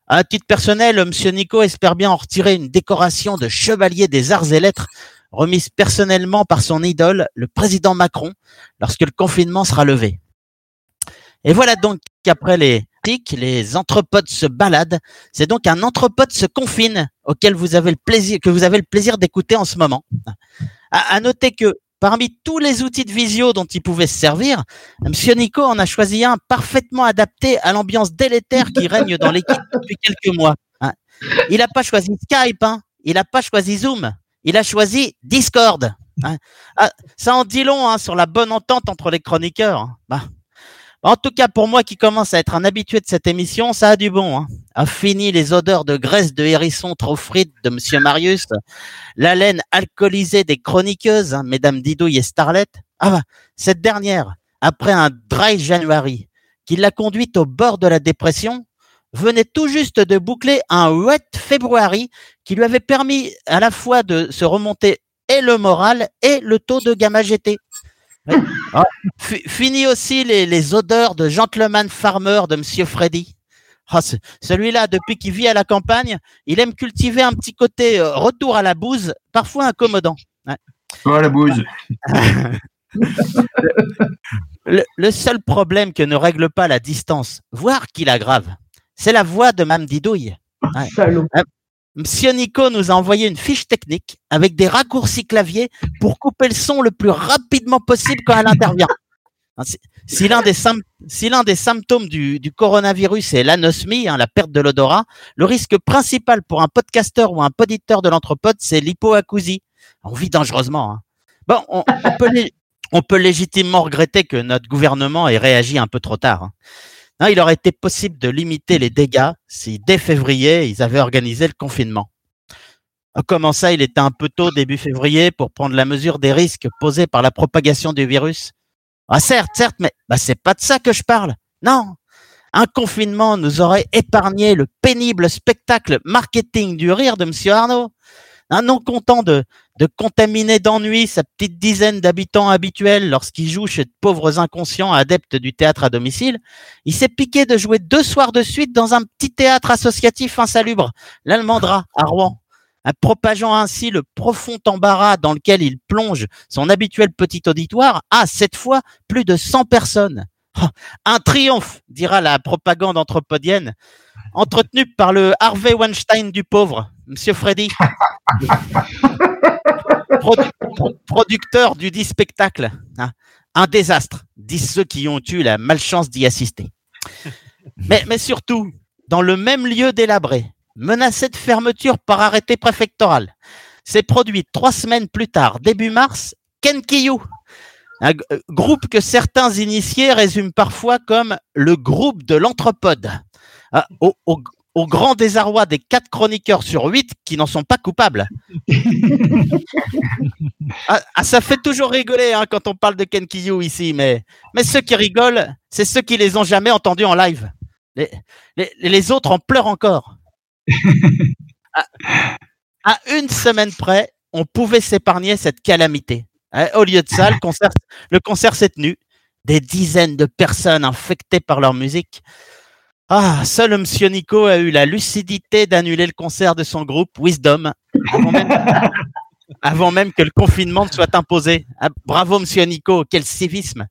À titre personnel, Monsieur Nico espère bien en retirer une décoration de chevalier des arts et lettres remise personnellement par son idole, le président Macron, lorsque le confinement sera levé. Et voilà donc qu'après les tics, les anthropodes se baladent. C'est donc un anthropode se confine auquel vous avez le plaisir, que vous avez le plaisir d'écouter en ce moment. À, à noter que parmi tous les outils de visio dont il pouvait se servir, Monsieur Nico en a choisi un parfaitement adapté à l'ambiance délétère qui règne dans l'équipe depuis quelques mois. hein. Il n'a pas choisi Skype, hein. il n'a pas choisi Zoom, il a choisi Discord. hein. Ah, ça en dit long hein, sur la bonne entente entre les chroniqueurs. Bah. En tout cas, pour moi qui commence à être un habitué de cette émission, ça a du bon. Hein. A fini les odeurs de graisse de hérisson trop frites de Monsieur Marius, la laine alcoolisée des chroniqueuses, hein, Mesdames Didouille et Starlet. Ah bah, cette dernière, après un dry January, qui l'a conduite au bord de la dépression, venait tout juste de boucler un wet February qui lui avait permis à la fois de se remonter et le moral et le taux de gamma GT. Ah, fi- fini aussi les, les odeurs de gentleman farmer de Monsieur Freddy. Ah, ce- Celui-là, depuis qu'il vit à la campagne, il aime cultiver un petit côté euh, retour à la bouse, parfois incommodant. Ouais. Toi, la bouse. Le, le seul problème que ne règle pas la distance, voire qui l'aggrave, c'est la voix de Mme Didouille. Ouais. Monsieur Nico nous a envoyé une fiche technique avec des raccourcis clavier pour couper le son le plus rapidement possible quand elle intervient. Hein, Si, l'un des, symptômes du, coronavirus est l'anosmie, hein, la perte de l'odorat, le risque principal pour un podcasteur ou un poditeur de l'anthropode, c'est l'hypoacousie. On vit dangereusement. hein. Bon, on, peut légitimement regretter que notre gouvernement ait réagi un peu trop tard. Non, il aurait été possible de limiter les dégâts si dès février, ils avaient organisé le confinement. Ah, Comment ça, il était un peu tôt début février pour prendre la mesure des risques posés par la propagation du virus? Ah certes, certes, mais bah, c'est pas de ça que je parle. Non, un confinement nous aurait épargné le pénible spectacle marketing du rire de Monsieur Arnaud. Un non content de, contaminer d'ennui sa petite dizaine d'habitants habituels lorsqu'il joue chez de pauvres inconscients adeptes du théâtre à domicile, il s'est piqué de jouer deux soirs de suite dans un petit théâtre associatif insalubre, l'Almandra, à Rouen, en propageant ainsi le profond embarras dans lequel il plonge son habituel petit auditoire à, cette fois, plus de 100 personnes. Oh, Un triomphe, dira la propagande anthropodienne, entretenue par le Harvey Weinstein du pauvre, Monsieur Freddy. produ- pro- producteur du dit spectacle. hein. Un désastre, disent ceux qui ont eu la malchance d'y assister. Mais, surtout, dans le même lieu délabré, menacé de fermeture par arrêté préfectoral, s'est produit trois semaines plus tard, début mars, Kenkyu, un euh, groupe que certains initiés résument parfois comme le groupe de l'anthropode. Ah, au grand désarroi des quatre chroniqueurs sur huit qui n'en sont pas coupables. Ah, ah, ça fait toujours rigoler hein, quand on parle de Kenkyu ici, mais, mais ceux qui rigolent, c'est ceux qui les ont jamais entendus en live. Les, les, les autres en pleurent encore. à, à une semaine près, on pouvait s'épargner cette calamité. Hein, au lieu de ça, le concert, le concert s'est tenu. Des dizaines de personnes infectées par leur musique. Ah, seul Monsieur Nico a eu la lucidité d'annuler le concert de son groupe Wisdom avant même, avant même que le confinement ne soit imposé. Ah, bravo Monsieur Nico, quel civisme.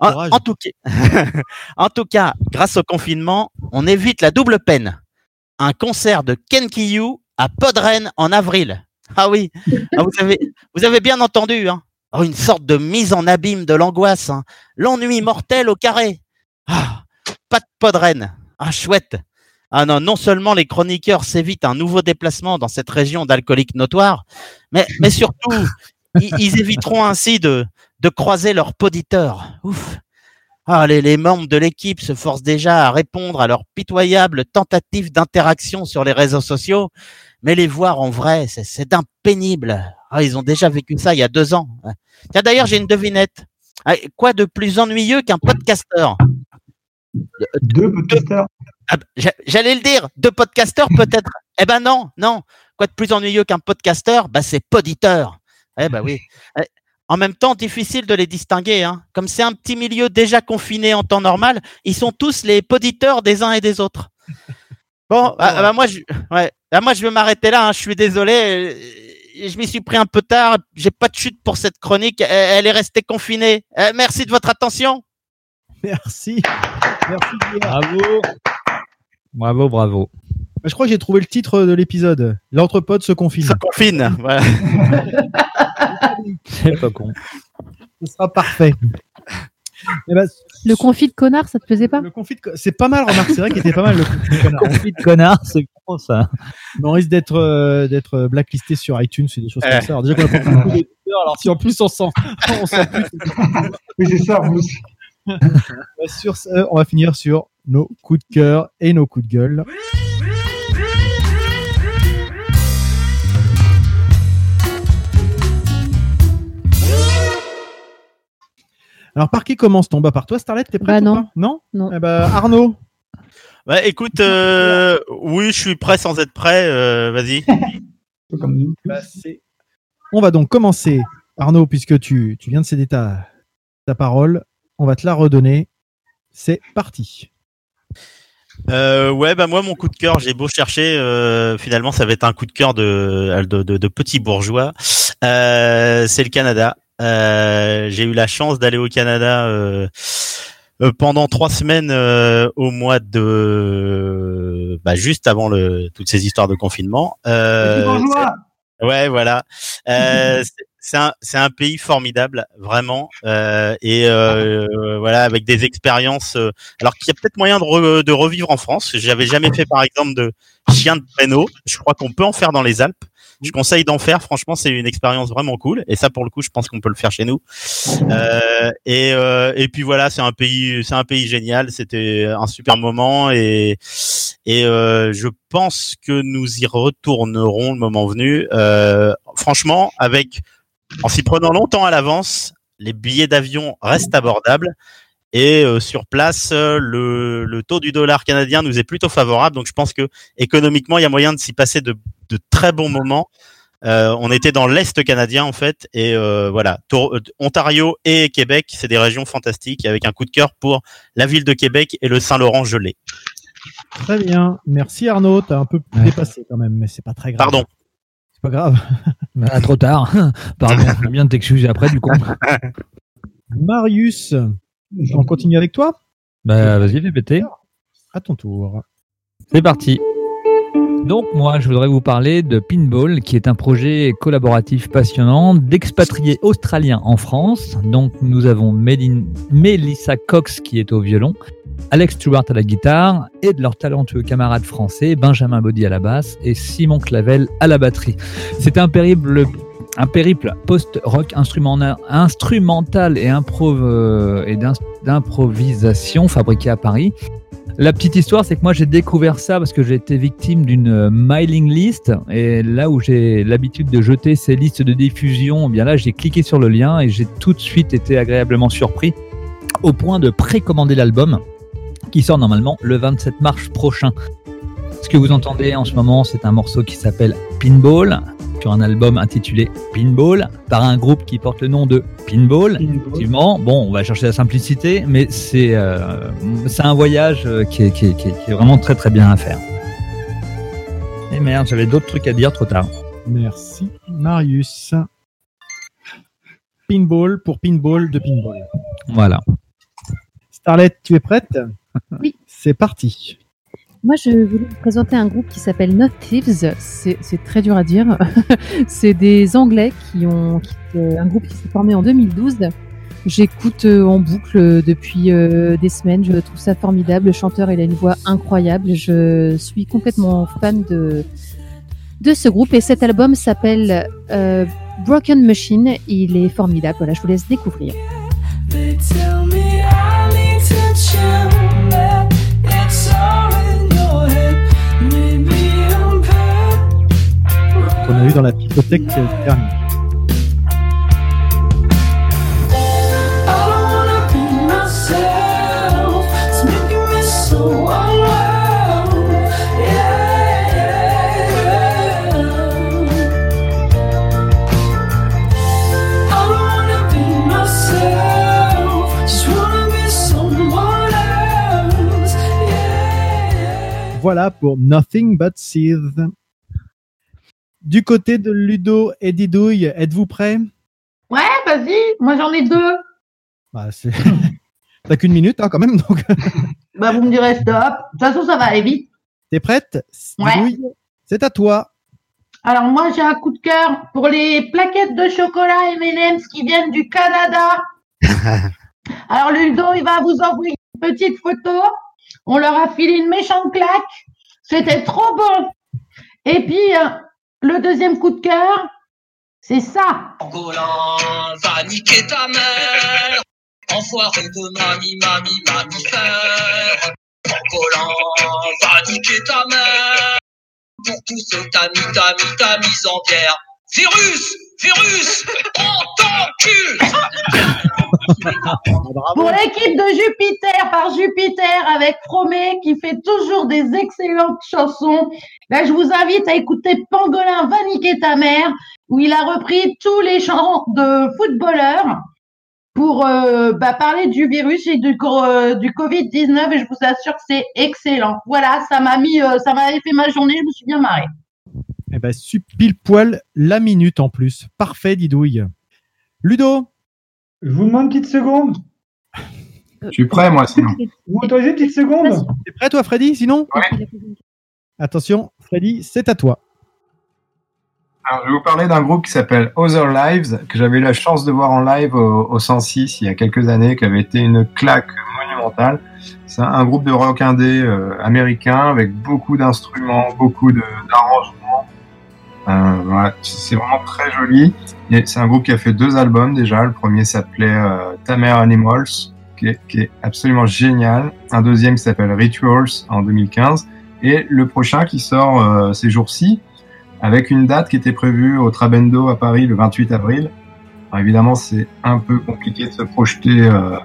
En, en tout cas, en tout cas, grâce au confinement, on évite la double peine. Un concert de Kenkyu à Podren en avril. Ah oui, Ah, vous, avez, vous avez bien entendu. Hein. Oh, une sorte de mise en abîme de l'angoisse. hein. L'ennui mortel au carré. Ah, pas de Podren. Ah, chouette. Ah non, non seulement les chroniqueurs s'évitent un nouveau déplacement dans cette région d'alcooliques notoires, mais, mais surtout, ils, éviteront ainsi de, de croiser leurs poditeurs. Ouf. Ah, les, les membres de l'équipe se forcent déjà à répondre à leurs pitoyables tentatives d'interaction sur les réseaux sociaux, mais les voir en vrai, c'est- c'est d'un pénible. Ah, ils ont déjà vécu ça il y a deux ans. Tiens, d'ailleurs, j'ai une devinette. Ah, Quoi de plus ennuyeux qu'un podcasteur? Deux podcasteurs. Ah, bah, j'a- J'allais le dire, deux podcasteurs peut-être. Eh ben non, non. Quoi de plus ennuyeux qu'un podcasteur? Bah c'est poditeur. Eh ben oui. Eh, En même temps, difficile de les distinguer. Hein. Comme c'est un petit milieu déjà confiné en temps normal, ils sont tous les poditeurs des uns et des autres. Bon, ah, ah, bah, moi, je, ouais. Moi, je vais m'arrêter là. hein. Je suis désolé. euh, Je m'y suis pris un peu tard. J'ai pas de chute pour cette chronique. Elle, elle est restée confinée. Eh, merci de votre attention. Merci. Merci. Bravo. Bravo, bravo. Bah, Je crois que j'ai trouvé le titre de l'épisode. L'entrepode se confine. Se confine. Voilà. C'est pas con. Ce sera parfait. Eh ben, Le confit de connard, ça te plaisait pas? Le confit de c'est pas mal, remarque. C'est vrai qu'il était pas mal le confit de connard. Conflit de connard, c'est bon ça. Mais on risque d'être euh, d'être blacklisté sur iTunes et des choses comme ça. Alors déjà qu'on a pas beaucoup d'éditeurs, alors si en plus on s'en on s'en Oui, c'est ça, en plus. Bah, sur ce, on va finir sur nos coups de cœur et nos coups de gueule. Alors par qui commence-t-on Bah par toi Starlet, t'es prête Bah, ou non. Non Non. Eh bah, Arnaud. Bah, écoute, euh, oui, je suis prêt sans être prêt. euh, Vas-y. Bah, On va donc commencer, Arnaud, puisque tu, tu viens de céder ta, ta parole. On va te la redonner. C'est parti. Euh, ouais, bah moi, mon coup de cœur, j'ai beau chercher, euh, finalement, ça va être un coup de cœur de, de, de, de petit bourgeois. Euh, c'est le Canada. Euh, j'ai eu la chance d'aller au Canada pendant trois semaines euh, au mois de, bah, juste avant le, toutes ces histoires de confinement. Euh, Bonjour. Ouais, voilà. Euh, c'est- un, c'est un pays formidable, vraiment, euh, et euh, voilà, avec des expériences. euh, alors qu'il y a peut-être moyen de, re- de revivre en France. J'avais jamais fait, par exemple, de chien de traîneau. Je crois qu'on peut en faire dans les Alpes. Je conseille d'en faire. Franchement, c'est une expérience vraiment cool. Et ça, pour le coup, je pense qu'on peut le faire chez nous. Euh, et, euh, et puis voilà, c'est un pays, c'est un pays génial. C'était un super moment et et euh, je pense que nous y retournerons le moment venu. Euh, franchement, avec en s'y prenant longtemps à l'avance, les billets d'avion restent abordables. Et euh, sur place, euh, le, le taux du dollar canadien nous est plutôt favorable. Donc je pense que économiquement, il y a moyen de s'y passer de, de très bons moments. Euh, on était dans l'Est canadien en fait. Et euh, voilà, Ontario et Québec, c'est des régions fantastiques avec un coup de cœur pour la ville de Québec et le Saint-Laurent gelé. Très bien. Merci Arnaud. T'as un peu dépassé quand même, mais c'est pas très grave. Pardon. Pas grave. Ah, trop tard. Pardon, on a bien de t'excuser après du coup. Marius, on continue avec toi? Bah vas-y, fais péter. À ton tour. C'est parti. Donc moi, je voudrais vous parler de Pinball, qui est un projet collaboratif passionnant d'expatriés australiens en France. Donc nous avons Mélin- Mélissa Cox qui est au violon, Alex Stewart à la guitare et de leurs talentueux camarades français, Benjamin Body à la basse et Simon Clavel à la batterie. C'est un périple un périple post-rock instrument- instrumental et, euh, d'improvisation fabriqué à Paris. La petite histoire, c'est que moi j'ai découvert ça parce que j'ai été victime d'une euh, mailing list et là où j'ai l'habitude de jeter ces listes de diffusion, eh bien là j'ai cliqué sur le lien et j'ai tout de suite été agréablement surpris au point de précommander l'album qui sort normalement le 27 mars prochain. Ce que vous entendez en ce moment, c'est un morceau qui s'appelle Pinball sur un album intitulé Pinball par un groupe qui porte le nom de Pinball. Effectivement, bon, on va chercher la simplicité, mais c'est euh, un voyage euh, qui est, qui, est, qui est- qui est vraiment très très bien à faire. Et merde, j'avais d'autres trucs à dire trop tard. Merci, Marius. Pinball pour pinball de pinball. Voilà. Starlet, tu es prête? Oui. C'est parti. Moi, je voulais vous présenter un groupe qui s'appelle Not Thieves. C'est très dur à dire. c'est des Anglais qui ont qui- euh, un groupe qui s'est formé en 2012. J'écoute euh, en boucle euh, depuis des semaines. Je trouve ça formidable. Le chanteur, il a une voix incroyable. Je suis complètement fan de de ce groupe et cet album s'appelle euh, Broken Machine. Il est formidable. Voilà, je vous laisse découvrir. They tell me I need to chill, Just wanna be someone else. Yeah. Voilà pour Nothing But Seeds. Du côté de Ludo et Didouille, êtes-vous prêts? Ouais, vas-y, moi j'en ai deux. bah, c'est- T'as qu'une minute hein, quand même, donc Bah, vous me direz stop. De toute façon, ça va aller vite. t'es prête? Ouais. C'est à toi. Alors, moi, j'ai un coup de cœur pour les plaquettes de chocolat M&M's qui viennent du Canada. Alors, Ludo, il va vous envoyer une petite photo. On leur a filé une méchante claque. C'était trop bon. Et puis, euh, le deuxième coup de cœur, c'est ça. Golan va niquer ta mère. Enfoiré de mamie, mamie, mammifère. Golan va niquer ta mère. Pour tout ce t'as mis, t'as mis, en bière. Virus, virus, on t'encule. Pour l'équipe de Jupiter par Jupiter avec Fromé qui fait toujours des excellentes chansons. Là, je vous invite à écouter Pangolin va niquer ta mère où il a repris tous les chants de footballeurs pour euh, bah, parler du virus et du, euh, du Covid-19 et je vous assure que c'est excellent. Voilà, ça m'a mis, euh, ça m'avait fait ma journée, je me suis bien marrée. Eh ben, su- pile poil la minute en plus. Parfait, Didouille. Ludo Je vous demande une petite seconde. Je suis prêt, moi, sinon. Vous m'autorisez une petite seconde? T'es prêt, toi, Freddy, sinon? Attention, Freddy, c'est à toi. Alors, je vais vous parler d'un groupe qui s'appelle Other Lives, que j'avais eu la chance de voir en live au, au 106 il y a quelques années, qui avait été une claque monumentale. C'est un groupe de rock indé euh, américain avec beaucoup d'instruments, beaucoup de- d'arrangements. Euh, voilà, c'est vraiment très joli. C'est un groupe qui a fait deux albums déjà. Le premier s'appelait euh, Tamer Animals, qui est, qui est absolument génial. Un deuxième qui s'appelle Rituals en 2015. Et le prochain qui sort euh, ces jours-ci, avec une date qui était prévue au Trabendo à Paris le 28 avril. Alors évidemment, c'est un peu compliqué de se projeter euh,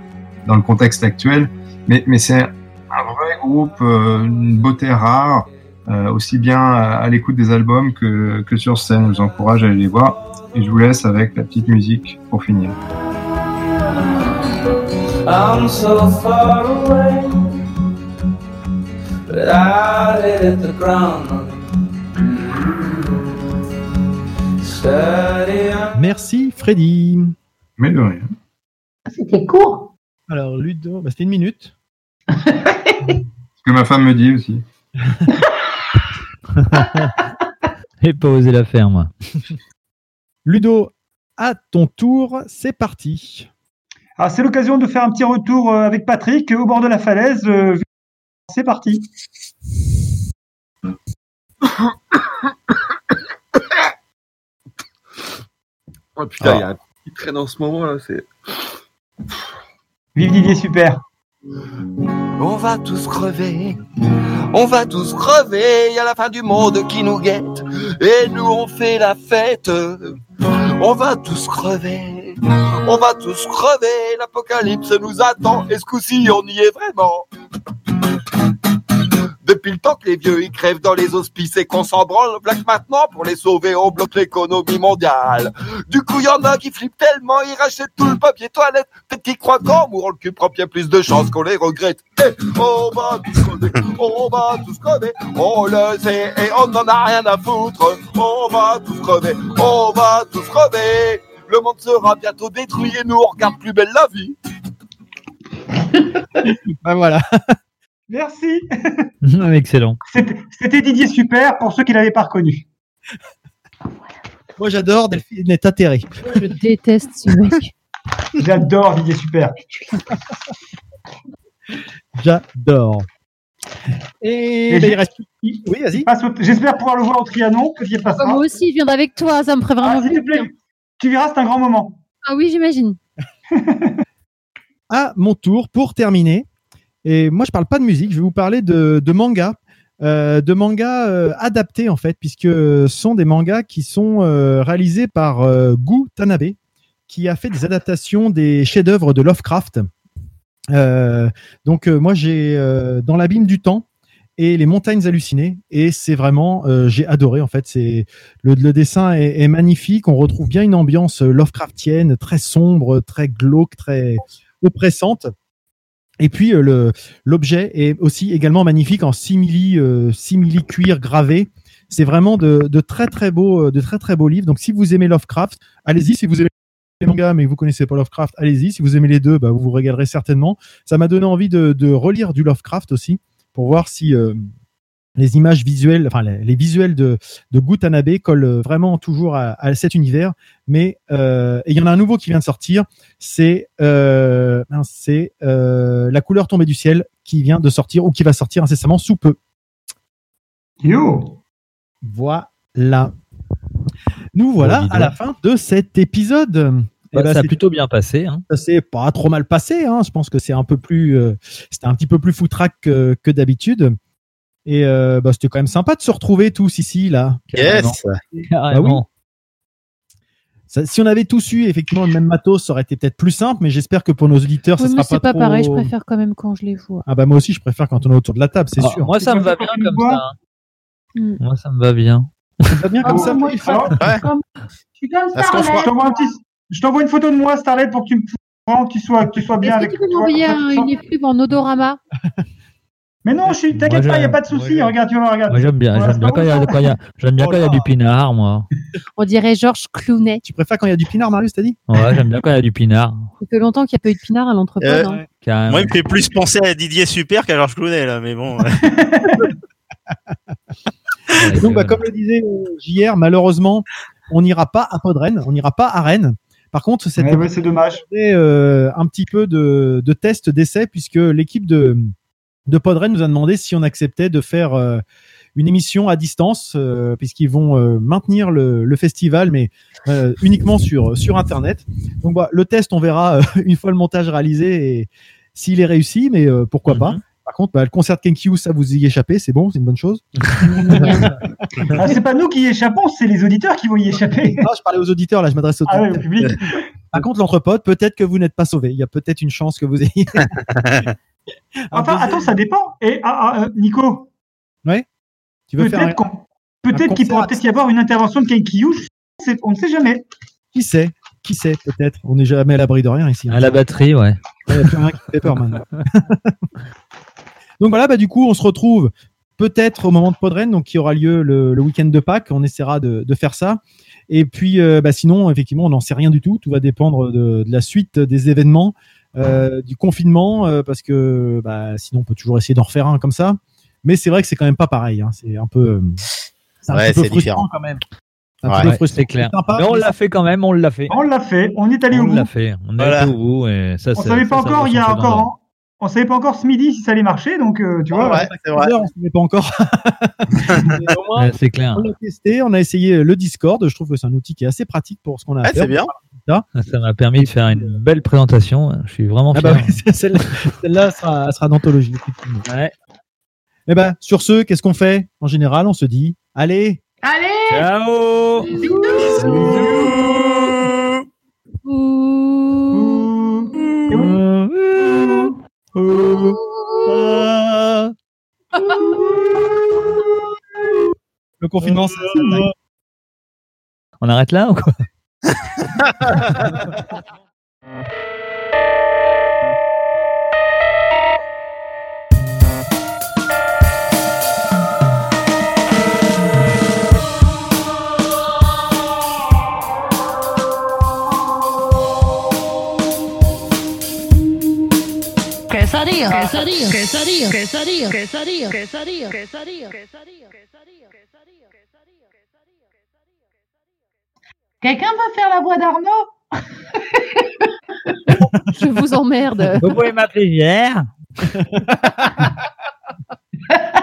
dans le contexte actuel, mais, mais c'est un vrai groupe, euh, une beauté rare, aussi bien à, à l'écoute des albums que, que sur scène. Je vous encourage à aller les voir. Et je vous laisse avec la petite musique pour finir. I'm so far away, but I hit the ground. Steady on Merci, Freddy. Mais de rien. C'était court. Alors, Ludo, bah, c'était une minute. Ce que ma femme me dit aussi. J'ai pas osé la faire, moi. Ludo, à ton tour, c'est parti. Ah, c'est l'occasion de faire un petit retour euh, avec Patrick au bord de la falaise. euh, C'est parti. Oh putain, il y Ah. a un truc qui traîne en ce moment là, c'est. Vive Didier, super. On va tous crever, on va tous crever, y a la fin du monde qui nous guette, et nous on fait la fête. On va tous crever, on va tous crever, l'apocalypse nous attend, et ce coup-ci on y est vraiment? Depuis le temps que les vieux ils crèvent dans les hospices et qu'on s'en branle, maintenant pour les sauver on bloque l'économie mondiale. Du coup y en a qui flippent tellement, ils rachètent tout le papier toilette, peut-être qu'ils croient qu'en mourant le cul propre y a plus de chances qu'on les regrette. Eh, on va tous crever, on va tous crever, on le sait et on n'en a rien à foutre. On va tous crever, on va tous crever. Le monde sera bientôt détruit et nous on regarde plus belle la vie. Ben voilà. Merci. Excellent. C'était Didier Super pour ceux qui l'avaient pas reconnu. Moi, j'adore, Delphine est atterrée. Je déteste ce mec. J'adore Didier Super. J'adore. Et, Et ben, il reste. Oui, vas-y. J'espère pouvoir le voir au Trianon, que. Moi aussi, je viendrai avec toi, ça me ferait vraiment Ah, s'il te plaisir. plaît, tu verras, c'est un grand moment. Ah oui, j'imagine. à mon tour pour terminer. Et moi, je parle pas de musique, je vais vous parler de, de manga. euh, de mangas euh, adaptés en fait, puisque ce sont des mangas qui sont euh, réalisés par euh, Gu Tanabe, qui a fait des adaptations des chefs-d'œuvre de Lovecraft. Donc moi j'ai dans l'abîme du temps et les montagnes hallucinées et c'est vraiment j'ai adoré en fait c'est le, le dessin est, est magnifique on retrouve bien une ambiance Lovecraftienne très sombre très glauque très oppressante et puis euh, le l'objet est aussi également magnifique en simili euh, simili cuir gravé c'est vraiment de, de très très beaux euh, de très très beaux livres donc si vous aimez Lovecraft allez-y si vous aimez les mangas mais vous connaissez pas Lovecraft, allez-y. Si vous aimez les deux, bah, vous vous régalerez certainement. Ça m'a donné envie de, de relire du Lovecraft aussi pour voir si les images visuelles, enfin les, les visuels de, de Gu Tanabe collent vraiment toujours à, à cet univers. Mais euh, et il y en a un nouveau qui vient de sortir, c'est euh, c'est euh, La couleur tombée du ciel qui vient de sortir ou qui va sortir incessamment sous peu. Yo Voilà. Nous voilà à la fin de cet épisode. Eh Bah, ben, ça a c'est- plutôt bien passé. Hein. ça s'est pas trop mal passé. Hein. Je pense que c'est un peu plus, euh, c'était un petit peu plus foutraque que, que d'habitude. Et euh, bah, c'était quand même sympa de se retrouver tous ici là. Yes. Bah oui. Ça- si on avait tous eu effectivement le même matos, ça aurait été peut-être plus simple. Mais j'espère que pour nos auditeurs, Oui, ça sera c'est pas, pas trop... pareil, je préfère quand même quand je les vois. Ah bah moi aussi, je préfère quand on est autour de la table, c'est Ah, sûr. Moi, ça me va bien comme ça. hein. Hmm. Moi, ça me va bien. Ça va bien comme Ah, ça. moi, alors, Comme- Je t'envoie je une photo de moi, Starlet, pour que tu me que tu sois, que tu sois bien Est-ce avec que tu peux m'envoyer une effluve en odorama? Mais non, je suis, t'inquiète pas, il n'y a pas de souci. j'aime. Regarde, tu vas voir, regarde. Moi, j'aime bien. J'aime bien quand il y a, pas quand il y a- j'aime bien quand il y a du pinard, moi. On dirait Georges Clounet. Tu préfères quand il y a du pinard, Marius, t'as dit? Ouais, j'aime bien quand il y a du pinard. Ça fait longtemps qu'il n'y a pas eu de pinard à l'entrepôt. Euh, hein. Moi, il me fait plus penser à Didier Super qu'à Georges Clooney, là, mais bon. Ouais, Donc, bah, comme le disait euh, JR, malheureusement, on n'ira pas à Podren, on n'ira pas à Rennes. Par contre, cette Ouais, ouais, c'est dommage. euh, un petit peu de, de test d'essai puisque l'équipe de, de Podren nous a demandé si on acceptait de faire euh, une émission à distance euh, puisqu'ils vont euh, maintenir le, le festival mais euh, uniquement sur, sur internet. Donc bah, le test on verra euh, une fois le montage réalisé et s'il est réussi mais euh, pourquoi pas. Par contre, bah, le concert de Kenkyu, ça vous y échappez, c'est bon, c'est une bonne chose. Ah, c'est pas nous qui y échappons, c'est les auditeurs qui vont y échapper. Ah, je parlais aux auditeurs, là, je m'adresse aux Ah au public. Par contre, l'entrepote, peut-être que vous n'êtes pas sauvé. Il y a peut-être une chance que vous ayez. Enfin, attends, ça dépend. Et ah, ah, euh, Nico, Ouais. Tu veux faire peut-être un- qu'on- peut-être qu'il pourra peut-être y avoir une intervention de Kenkyu. On ne sait jamais. Qui sait? Qui sait Peut-être? On n'est jamais à l'abri de rien ici. hein. À la batterie, ouais. Il n'y a plus rien qui fait peur maintenant. donc voilà, bah, du coup, on se retrouve peut-être au moment de Podren, donc qui aura lieu le, le week-end de Pâques. On essaiera de, de faire ça. Et puis, euh, bah, sinon, effectivement, on n'en sait rien du tout. Tout va dépendre de, de la suite des événements, euh, du confinement, euh, parce que bah, sinon, on peut toujours essayer d'en refaire un comme ça. Mais c'est vrai que c'est quand même pas pareil. Hein. C'est un peu, euh, c'est un Ouais, petit peu c'est frustrant différent. quand même. C'est un Ouais, petit peu frustrant. C'est clair. sympa, Mais on l'a fait quand même, on l'a fait. On l'a fait, on est allé au On l'a fait. On est Voilà. allé au bout et ça, On ça- savait pas ça encore, il y a encore, on savait pas encore ce midi si ça allait marcher, donc euh, tu vois. Ouais, c'est vrai. On ne savait pas encore. Ouais, c'est clair. on l'a testé, on a essayé le Discord. Je trouve que c'est un outil qui est assez pratique pour ce qu'on a à Ouais, faire. c'est bien. Ça m'a permis de faire une belle présentation. Je suis vraiment Ah fier. bah oui, celle- celle-là sera, sera d'anthologie. Ouais. Eh ben, sur ce, qu'est-ce qu'on fait? En général, on se dit, allez, Allez Ciao le confinement, c'est On arrête là ou quoi? Quesadilla, quesadilla, quesadilla, quesadilla, quesadilla, quesadilla, quesadilla, quesadilla, Quelqu'un va faire la voix d'Arnaud? Je vous emmerde. Vous pouvez m'appeler hier.